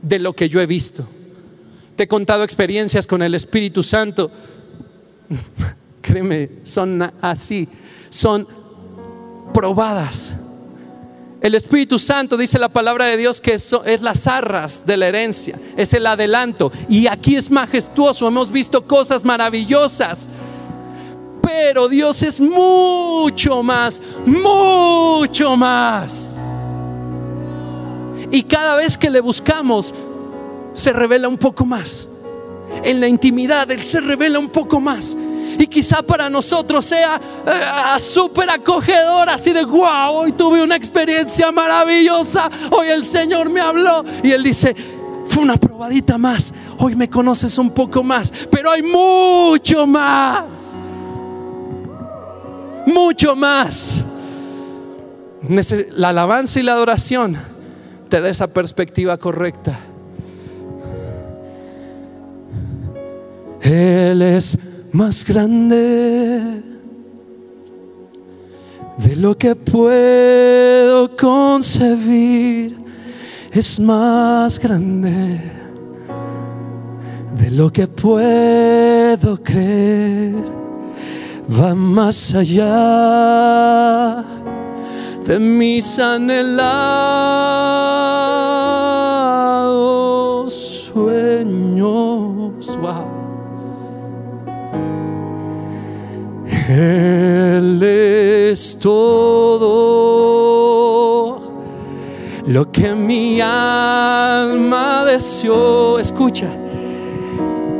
de lo que yo he visto. Te he contado experiencias con el Espíritu Santo. [LAUGHS] Créeme, son así, son probadas. El Espíritu Santo dice la palabra de Dios que es, es las arras de la herencia, es el adelanto. Y aquí es majestuoso, hemos visto cosas maravillosas. Pero Dios es mucho más, mucho más. Y cada vez que le buscamos, se revela un poco más. En la intimidad, Él se revela un poco más y quizá para nosotros sea eh, súper acogedor, así de wow, hoy tuve una experiencia maravillosa, hoy el Señor me habló y Él dice, fue una probadita más, hoy me conoces un poco más, pero hay mucho más, mucho más. La alabanza y la adoración te da esa perspectiva correcta. Él es más grande de lo que puedo concebir. Es más grande de lo que puedo creer. Va más allá de mis anhelados sueños. Él es todo lo que mi alma deseó. Escucha,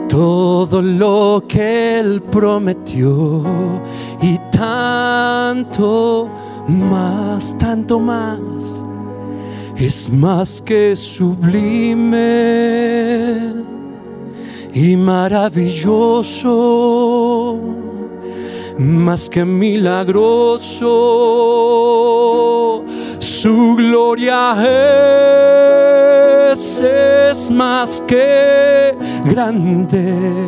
todo lo que Él prometió y tanto más, tanto más, es más que sublime y maravilloso más que milagroso. Su gloria es, más que grande.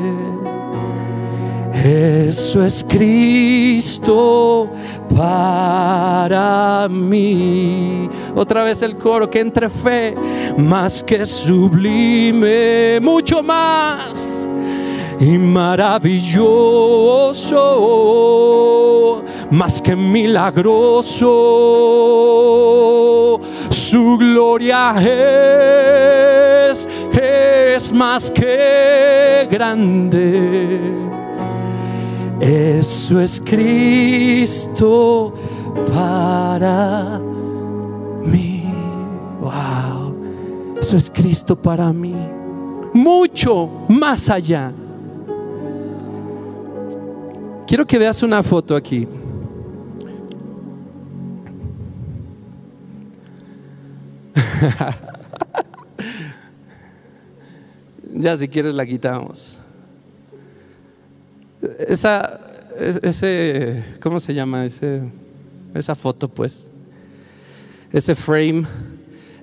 Eso es Cristo para mí. Otra vez el coro que entre fe, más que sublime, mucho más y maravilloso, más que milagroso. Su gloria es, es más que grande. Eso es Cristo para mí. Wow. Eso es Cristo para mí. Mucho más allá Quiero que veas una foto aquí. [LAUGHS] ya si quieres la quitamos. Esa, ese, ¿cómo se llama? Ese, esa foto, pues. Ese frame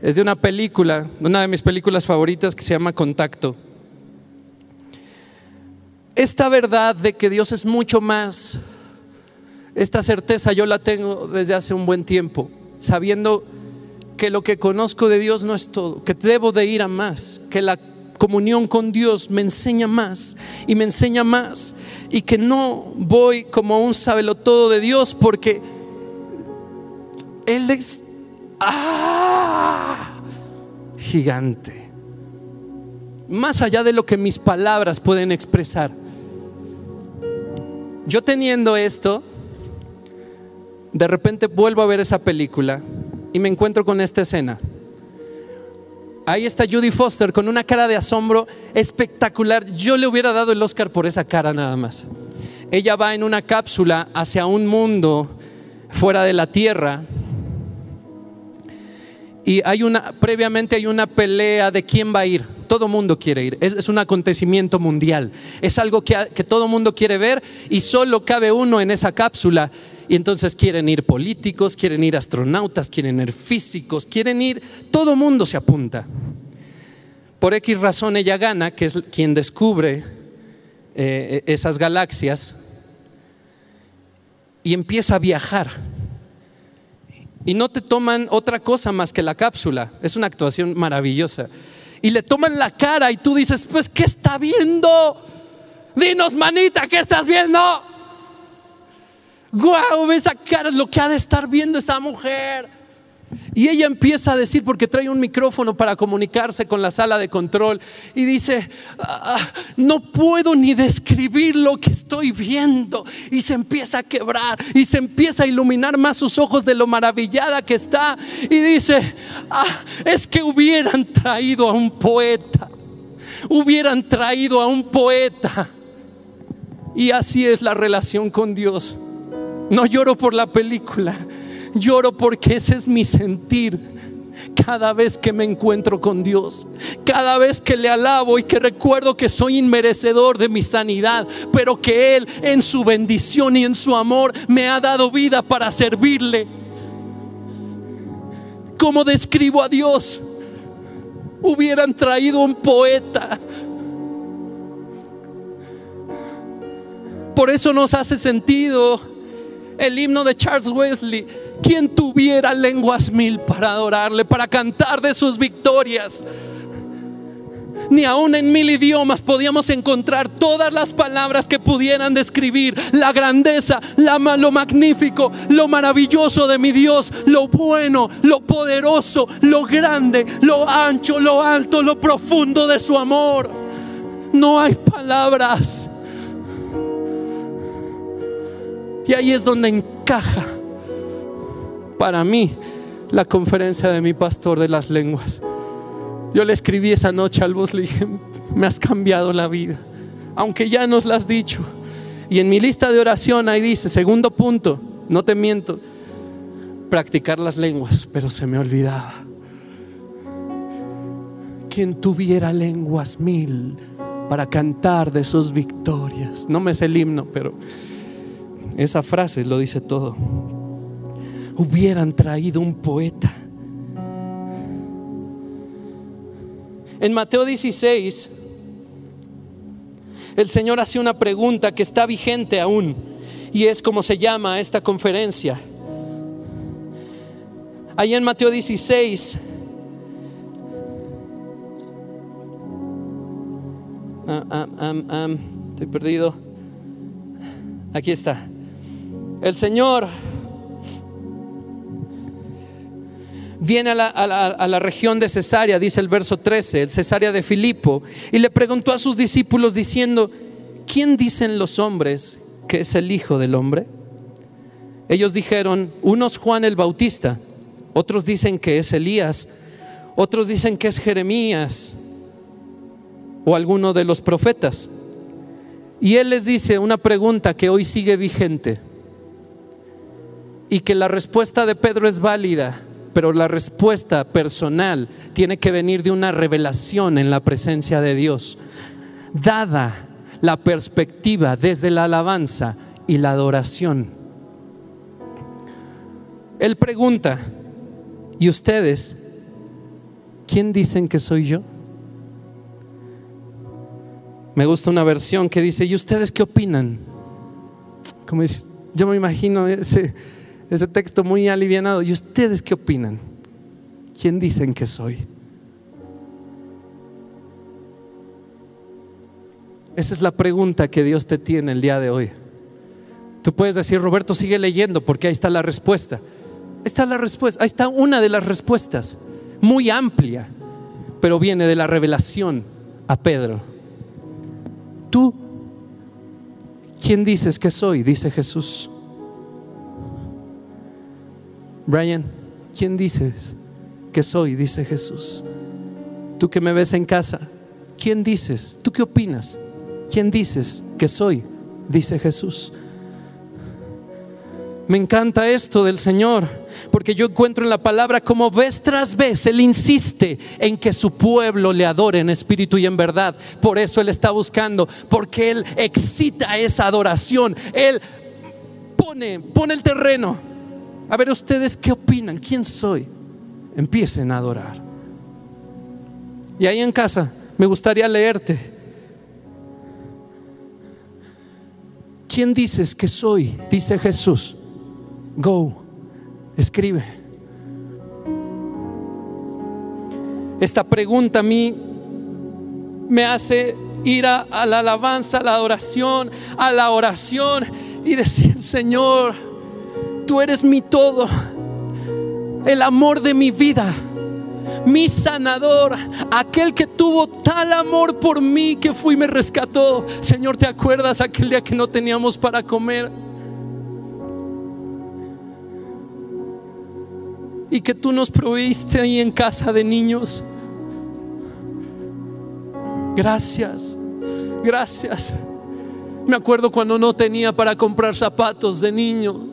es de una película, una de mis películas favoritas que se llama Contacto esta verdad de que Dios es mucho más, esta certeza yo la tengo desde hace un buen tiempo, sabiendo que lo que conozco de Dios no es todo, que debo de ir a más, que la comunión con Dios me enseña más y me enseña más y que no voy como un sabelo todo de Dios porque Él es ¡ah! gigante, más allá de lo que mis palabras pueden expresar yo teniendo esto, de repente vuelvo a ver esa película y me encuentro con esta escena. Ahí está Judy Foster con una cara de asombro espectacular. Yo le hubiera dado el Oscar por esa cara nada más. ella va en una cápsula hacia un mundo fuera de la Tierra. Y hay una, previamente hay una pelea de quién va a ir. Todo mundo quiere ir. Es, un acontecimiento mundial. Es algo que, que todo mundo quiere ver y solo cabe uno en esa cápsula. Y entonces quieren ir políticos, quieren ir astronautas, quieren ir físicos, quieren ir, todo mundo se apunta. Por X razón ella gana, que es quien descubre eh, esas galaxias, y empieza a viajar. Y no te toman otra cosa más que la cápsula. Es una actuación maravillosa. Y le toman la cara y tú dices, pues, ¿qué está viendo? Dinos, manita, ¿qué estás viendo? Guau, esa cara, lo que ha de estar viendo esa mujer. Y ella empieza a decir, porque trae un micrófono para comunicarse con la sala de control, y dice, ah, no puedo ni describir lo que estoy viendo. Y se empieza a quebrar y se empieza a iluminar más sus ojos de lo maravillada que está. Y dice, ah, es que hubieran traído a un poeta, hubieran traído a un poeta. Y así es la relación con Dios. No lloro por la película, lloro porque ese es mi sentir cada vez que me encuentro con Dios, cada vez que le alabo y que recuerdo que soy inmerecedor de mi sanidad, pero que Él en su bendición y en su amor me ha dado vida para servirle. ¿Cómo describo a Dios? Hubieran traído un poeta. Por eso nos hace sentido el himno de Charles Wesley. Quien tuviera lenguas mil para adorarle, para cantar de sus victorias. Ni aún en mil idiomas podíamos encontrar todas las palabras que pudieran describir la grandeza, la, lo magnífico, lo maravilloso de mi Dios, lo bueno, lo poderoso, lo grande, lo ancho, lo alto, lo profundo de su amor. No hay palabras Y ahí es donde encaja para mí la conferencia de mi pastor de las lenguas. Yo le escribí esa noche al voz, le dije, me has cambiado la vida, aunque ya nos la has dicho. Y en mi lista de oración ahí dice, segundo punto, no te miento, practicar las lenguas, pero se me olvidaba. Quien tuviera lenguas mil para cantar de sus victorias. No me sé el himno, pero esa frase lo dice todo. Hubieran traído un poeta. En Mateo 16, el Señor hace una pregunta que está vigente aún y es como se llama esta conferencia. Ahí en Mateo 16, ah, ah, ah, estoy perdido. Aquí está. El Señor viene a la, región de Cesarea, dice el verso 13, el Cesarea de Filipo, y le preguntó a sus discípulos diciendo, ¿quién dicen los hombres que es el Hijo del Hombre? Ellos dijeron, unos Juan el Bautista, otros dicen que es Elías, otros dicen que es Jeremías o alguno de los profetas. Y él les dice una pregunta que hoy sigue vigente y que la respuesta de Pedro es válida, pero la respuesta personal tiene que venir de una revelación en la presencia de Dios, dada la perspectiva desde la alabanza y la adoración. Él pregunta, ¿y ustedes quién dicen que soy yo? Me gusta una versión que dice, ¿y ustedes qué opinan? Como yo me imagino ese ese texto muy alivianado. ¿Y ustedes qué opinan? ¿Quién dicen que soy? Esa es la pregunta que Dios te tiene el día de hoy. Tú puedes decir, Roberto, sigue leyendo porque ahí está la respuesta. Ahí está la respuesta, ahí está una de las respuestas, muy amplia, pero viene de la revelación a Pedro. ¿Tú quién dices que soy? Dice Jesús. Brian, ¿quién dices que soy? Dice Jesús. Tú que me ves en casa, ¿quién dices? ¿Tú qué opinas? ¿Quién dices que soy? dice Jesús. Me encanta esto del Señor, porque yo encuentro en la palabra como vez tras vez Él insiste en que su pueblo le adore en espíritu y en verdad. Por eso Él está buscando, porque Él excita esa adoración. Él pone, pone el terreno. A ver ustedes qué opinan, quién soy. Empiecen a adorar. Y ahí en casa me gustaría leerte. ¿Quién dices que soy? Dice Jesús. Go, escribe. Esta pregunta a mí me hace ir a, la alabanza, a la adoración, a la oración y decir, Señor, tú eres mi todo, el amor de mi vida, mi sanador, aquel que tuvo tal amor por mí que fui y me rescató. Señor, ¿te acuerdas aquel día que no teníamos para comer? y que tú nos proveíste ahí en casa de niños. Gracias, gracias. Me acuerdo cuando no tenía para comprar zapatos de niño,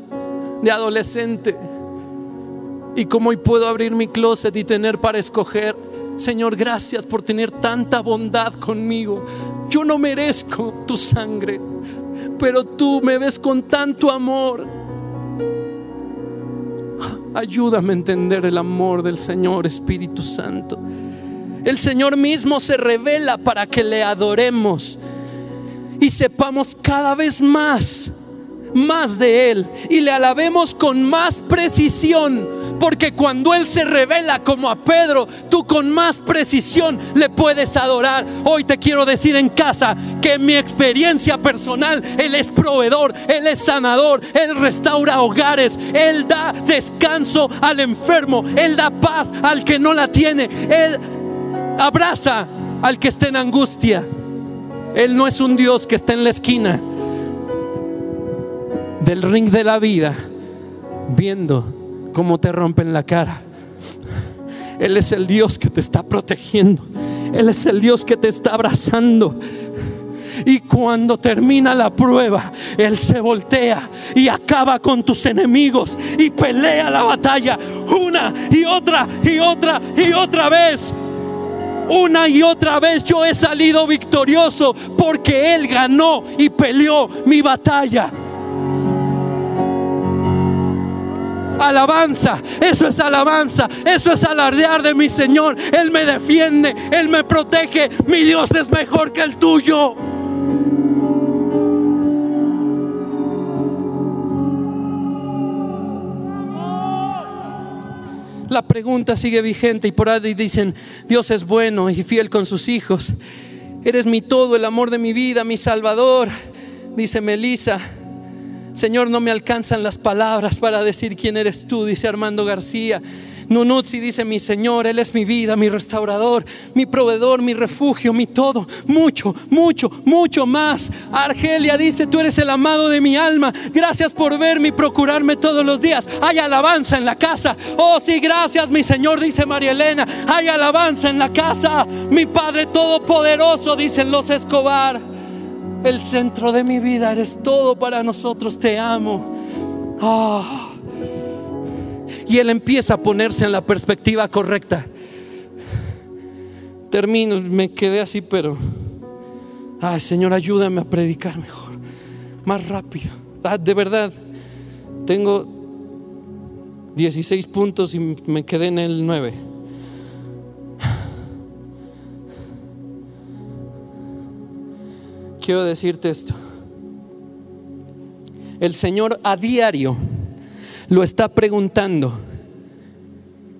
de adolescente. Y como hoy puedo abrir mi closet y tener para escoger. Señor, gracias por tener tanta bondad conmigo. Yo no merezco tu sangre, pero tú me ves con tanto amor Ayúdame a entender el amor del Señor Espíritu Santo. El Señor mismo se revela para que le adoremos y sepamos cada vez más más de Él y le alabemos con más precisión. Porque cuando Él se revela como a Pedro, tú con más precisión le puedes adorar. Hoy te quiero decir en casa que en mi experiencia personal, Él es proveedor, Él es sanador, Él restaura hogares, Él da descanso al enfermo, Él da paz al que no la tiene, Él abraza al que está en angustia. Él no es un Dios que está en la esquina del ring de la vida viendo cómo te rompen la cara. Él es el Dios que te está protegiendo. Él es el Dios que te está abrazando. Y cuando termina la prueba, Él se voltea y acaba con tus enemigos y pelea la batalla una y otra y otra y otra vez. Una y otra vez yo he salido victorioso porque Él ganó y peleó mi batalla. Alabanza. Eso es alabanza. Eso es alardear de mi Señor. Él me defiende. Él me protege. Mi Dios es mejor que el tuyo. La pregunta sigue vigente y por ahí dicen, Dios es bueno y fiel con sus hijos. Eres mi todo, el amor de mi vida, mi salvador. Dice Melissa, Señor, no me alcanzan las palabras para decir quién eres tú, dice Armando García. Nunuzzi dice, mi Señor, Él es mi vida, mi restaurador, mi proveedor, mi refugio, mi todo. Mucho, mucho, mucho más. Argelia dice, tú eres el amado de mi alma. Gracias por verme y procurarme todos los días. Hay alabanza en la casa. Oh, sí, gracias, mi Señor, dice María Elena. Hay alabanza en la casa. Mi Padre Todopoderoso, dicen los Escobar el centro de mi vida, eres todo para nosotros, te amo. Ah. Y él empieza a ponerse en la perspectiva correcta. Termino, me quedé así, pero, ay Señor, ayúdame a predicar mejor, más rápido. Ah, de verdad, tengo 16 puntos y me quedé en el 9. Quiero decirte esto. El Señor a diario lo está preguntando.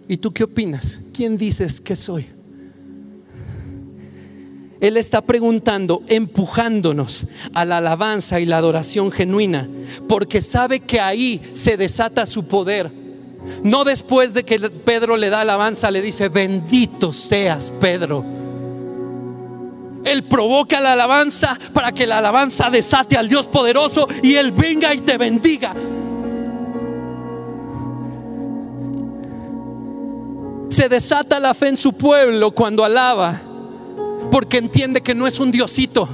¿Y tú qué opinas? ¿Quién dices que soy? Él está preguntando, empujándonos a la alabanza y la adoración genuina, porque sabe que ahí se desata su poder. No después de que Pedro le da alabanza, le dice, bendito seas, Pedro él provoca la alabanza para que la alabanza desate al Dios poderoso y Él venga y te bendiga. Se desata la fe en su pueblo cuando alaba, porque entiende que no es un diosito,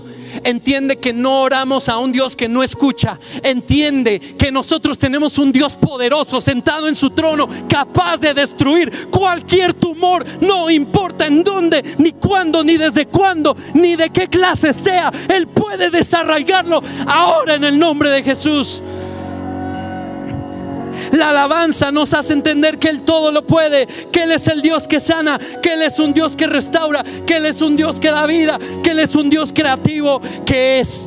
Entiende que no oramos a un Dios que no escucha. Entiende que nosotros tenemos un Dios poderoso sentado en su trono, capaz de destruir cualquier tumor, no importa en dónde, ni cuándo, ni desde cuándo, ni de qué clase sea. Él puede desarraigarlo ahora en el nombre de Jesús. La alabanza nos hace entender que Él todo lo puede, que Él es el Dios que sana, que Él es un Dios que restaura, que Él es un Dios que da vida, que Él es un Dios creativo, que es,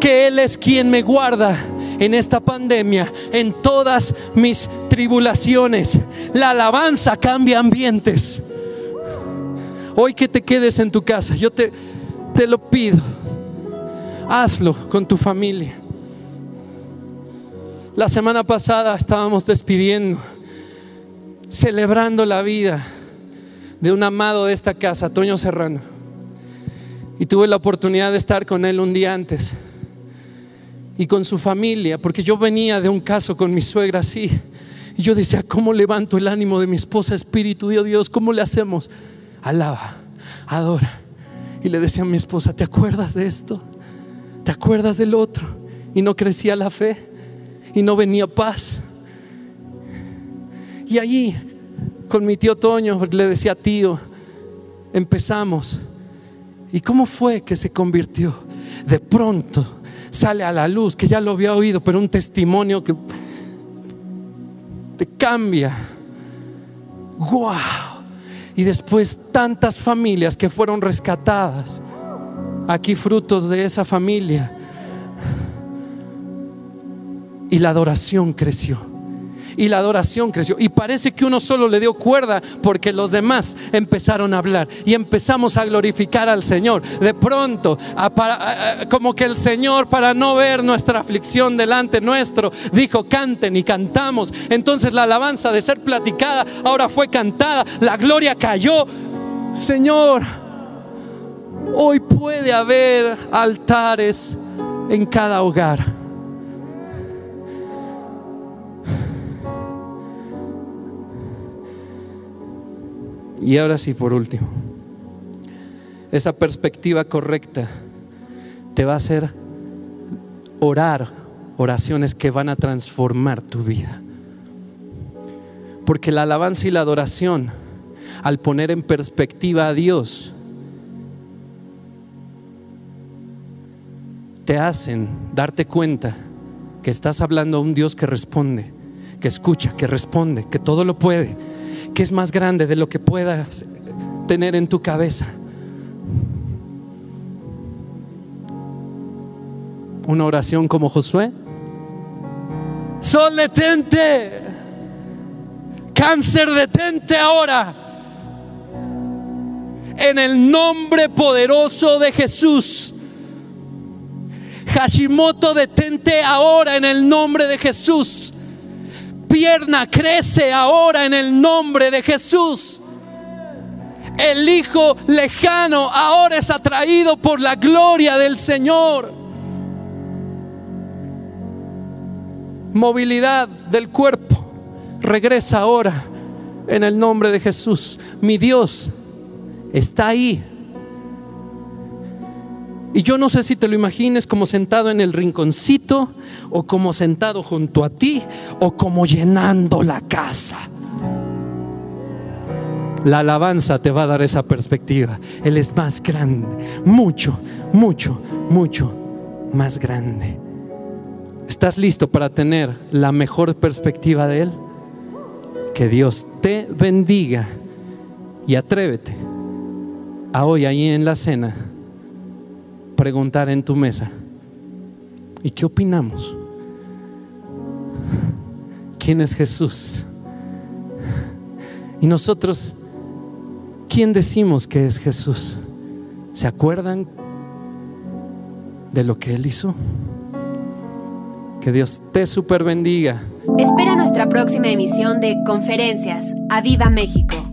que Él es quien me guarda en esta pandemia, en todas mis tribulaciones. La alabanza cambia ambientes. Hoy que te quedes en tu casa, yo te, te lo pido. Hazlo con tu familia. La semana pasada estábamos despidiendo, celebrando la vida de un amado de esta casa, Toño Serrano. Y tuve la oportunidad de estar con él un día antes y con su familia, porque yo venía de un caso con mi suegra así. Y yo decía, ¿cómo levanto el ánimo de mi esposa, Espíritu de Dios? ¿Cómo le hacemos? Alaba, adora. Y le decía a mi esposa, ¿te acuerdas de esto? ¿Te acuerdas del otro? Y no crecía la fe y no venía paz. Y allí, con mi tío Toño, le decía, tío, empezamos. ¿Y cómo fue que se convirtió? De pronto sale a la luz, que ya lo había oído, pero un testimonio que te cambia. ¡Wow! Y después tantas familias que fueron rescatadas. Aquí frutos de esa familia y la adoración creció. Y la adoración creció. Y parece que uno solo le dio cuerda porque los demás empezaron a hablar. Y empezamos a glorificar al Señor. De pronto, como que el Señor, para no ver nuestra aflicción delante nuestro, dijo, canten y cantamos. Entonces la alabanza de ser platicada ahora fue cantada. La gloria cayó. Señor, hoy puede haber altares en cada hogar Y ahora sí, por último, esa perspectiva correcta te va a hacer orar oraciones que van a transformar tu vida. Porque la alabanza y la adoración, al poner en perspectiva a Dios, te hacen darte cuenta que estás hablando a un Dios que responde, que escucha, que responde, que todo lo puede que es más grande de lo que puedas tener en tu cabeza. Una oración como Josué. Sol detente. Cáncer detente ahora. En el nombre poderoso de Jesús. Hashimoto detente ahora en el nombre de Jesús pierna crece ahora en el nombre de Jesús. El Hijo lejano ahora es atraído por la gloria del Señor. Movilidad del cuerpo regresa ahora en el nombre de Jesús. Mi Dios está ahí y yo no sé si te lo imagines como sentado en el rinconcito o como sentado junto a ti o como llenando la casa. La alabanza te va a dar esa perspectiva. Él es más grande, mucho, mucho, mucho más grande. ¿Estás listo para tener la mejor perspectiva de Él? Que Dios te bendiga y atrévete a hoy ahí en la cena preguntar en tu mesa, ¿y qué opinamos? ¿Quién es Jesús? Y nosotros, ¿quién decimos que es Jesús? ¿Se acuerdan de lo que Él hizo? Que Dios te super bendiga. Espera nuestra próxima emisión de Conferencias. ¡A Viva México!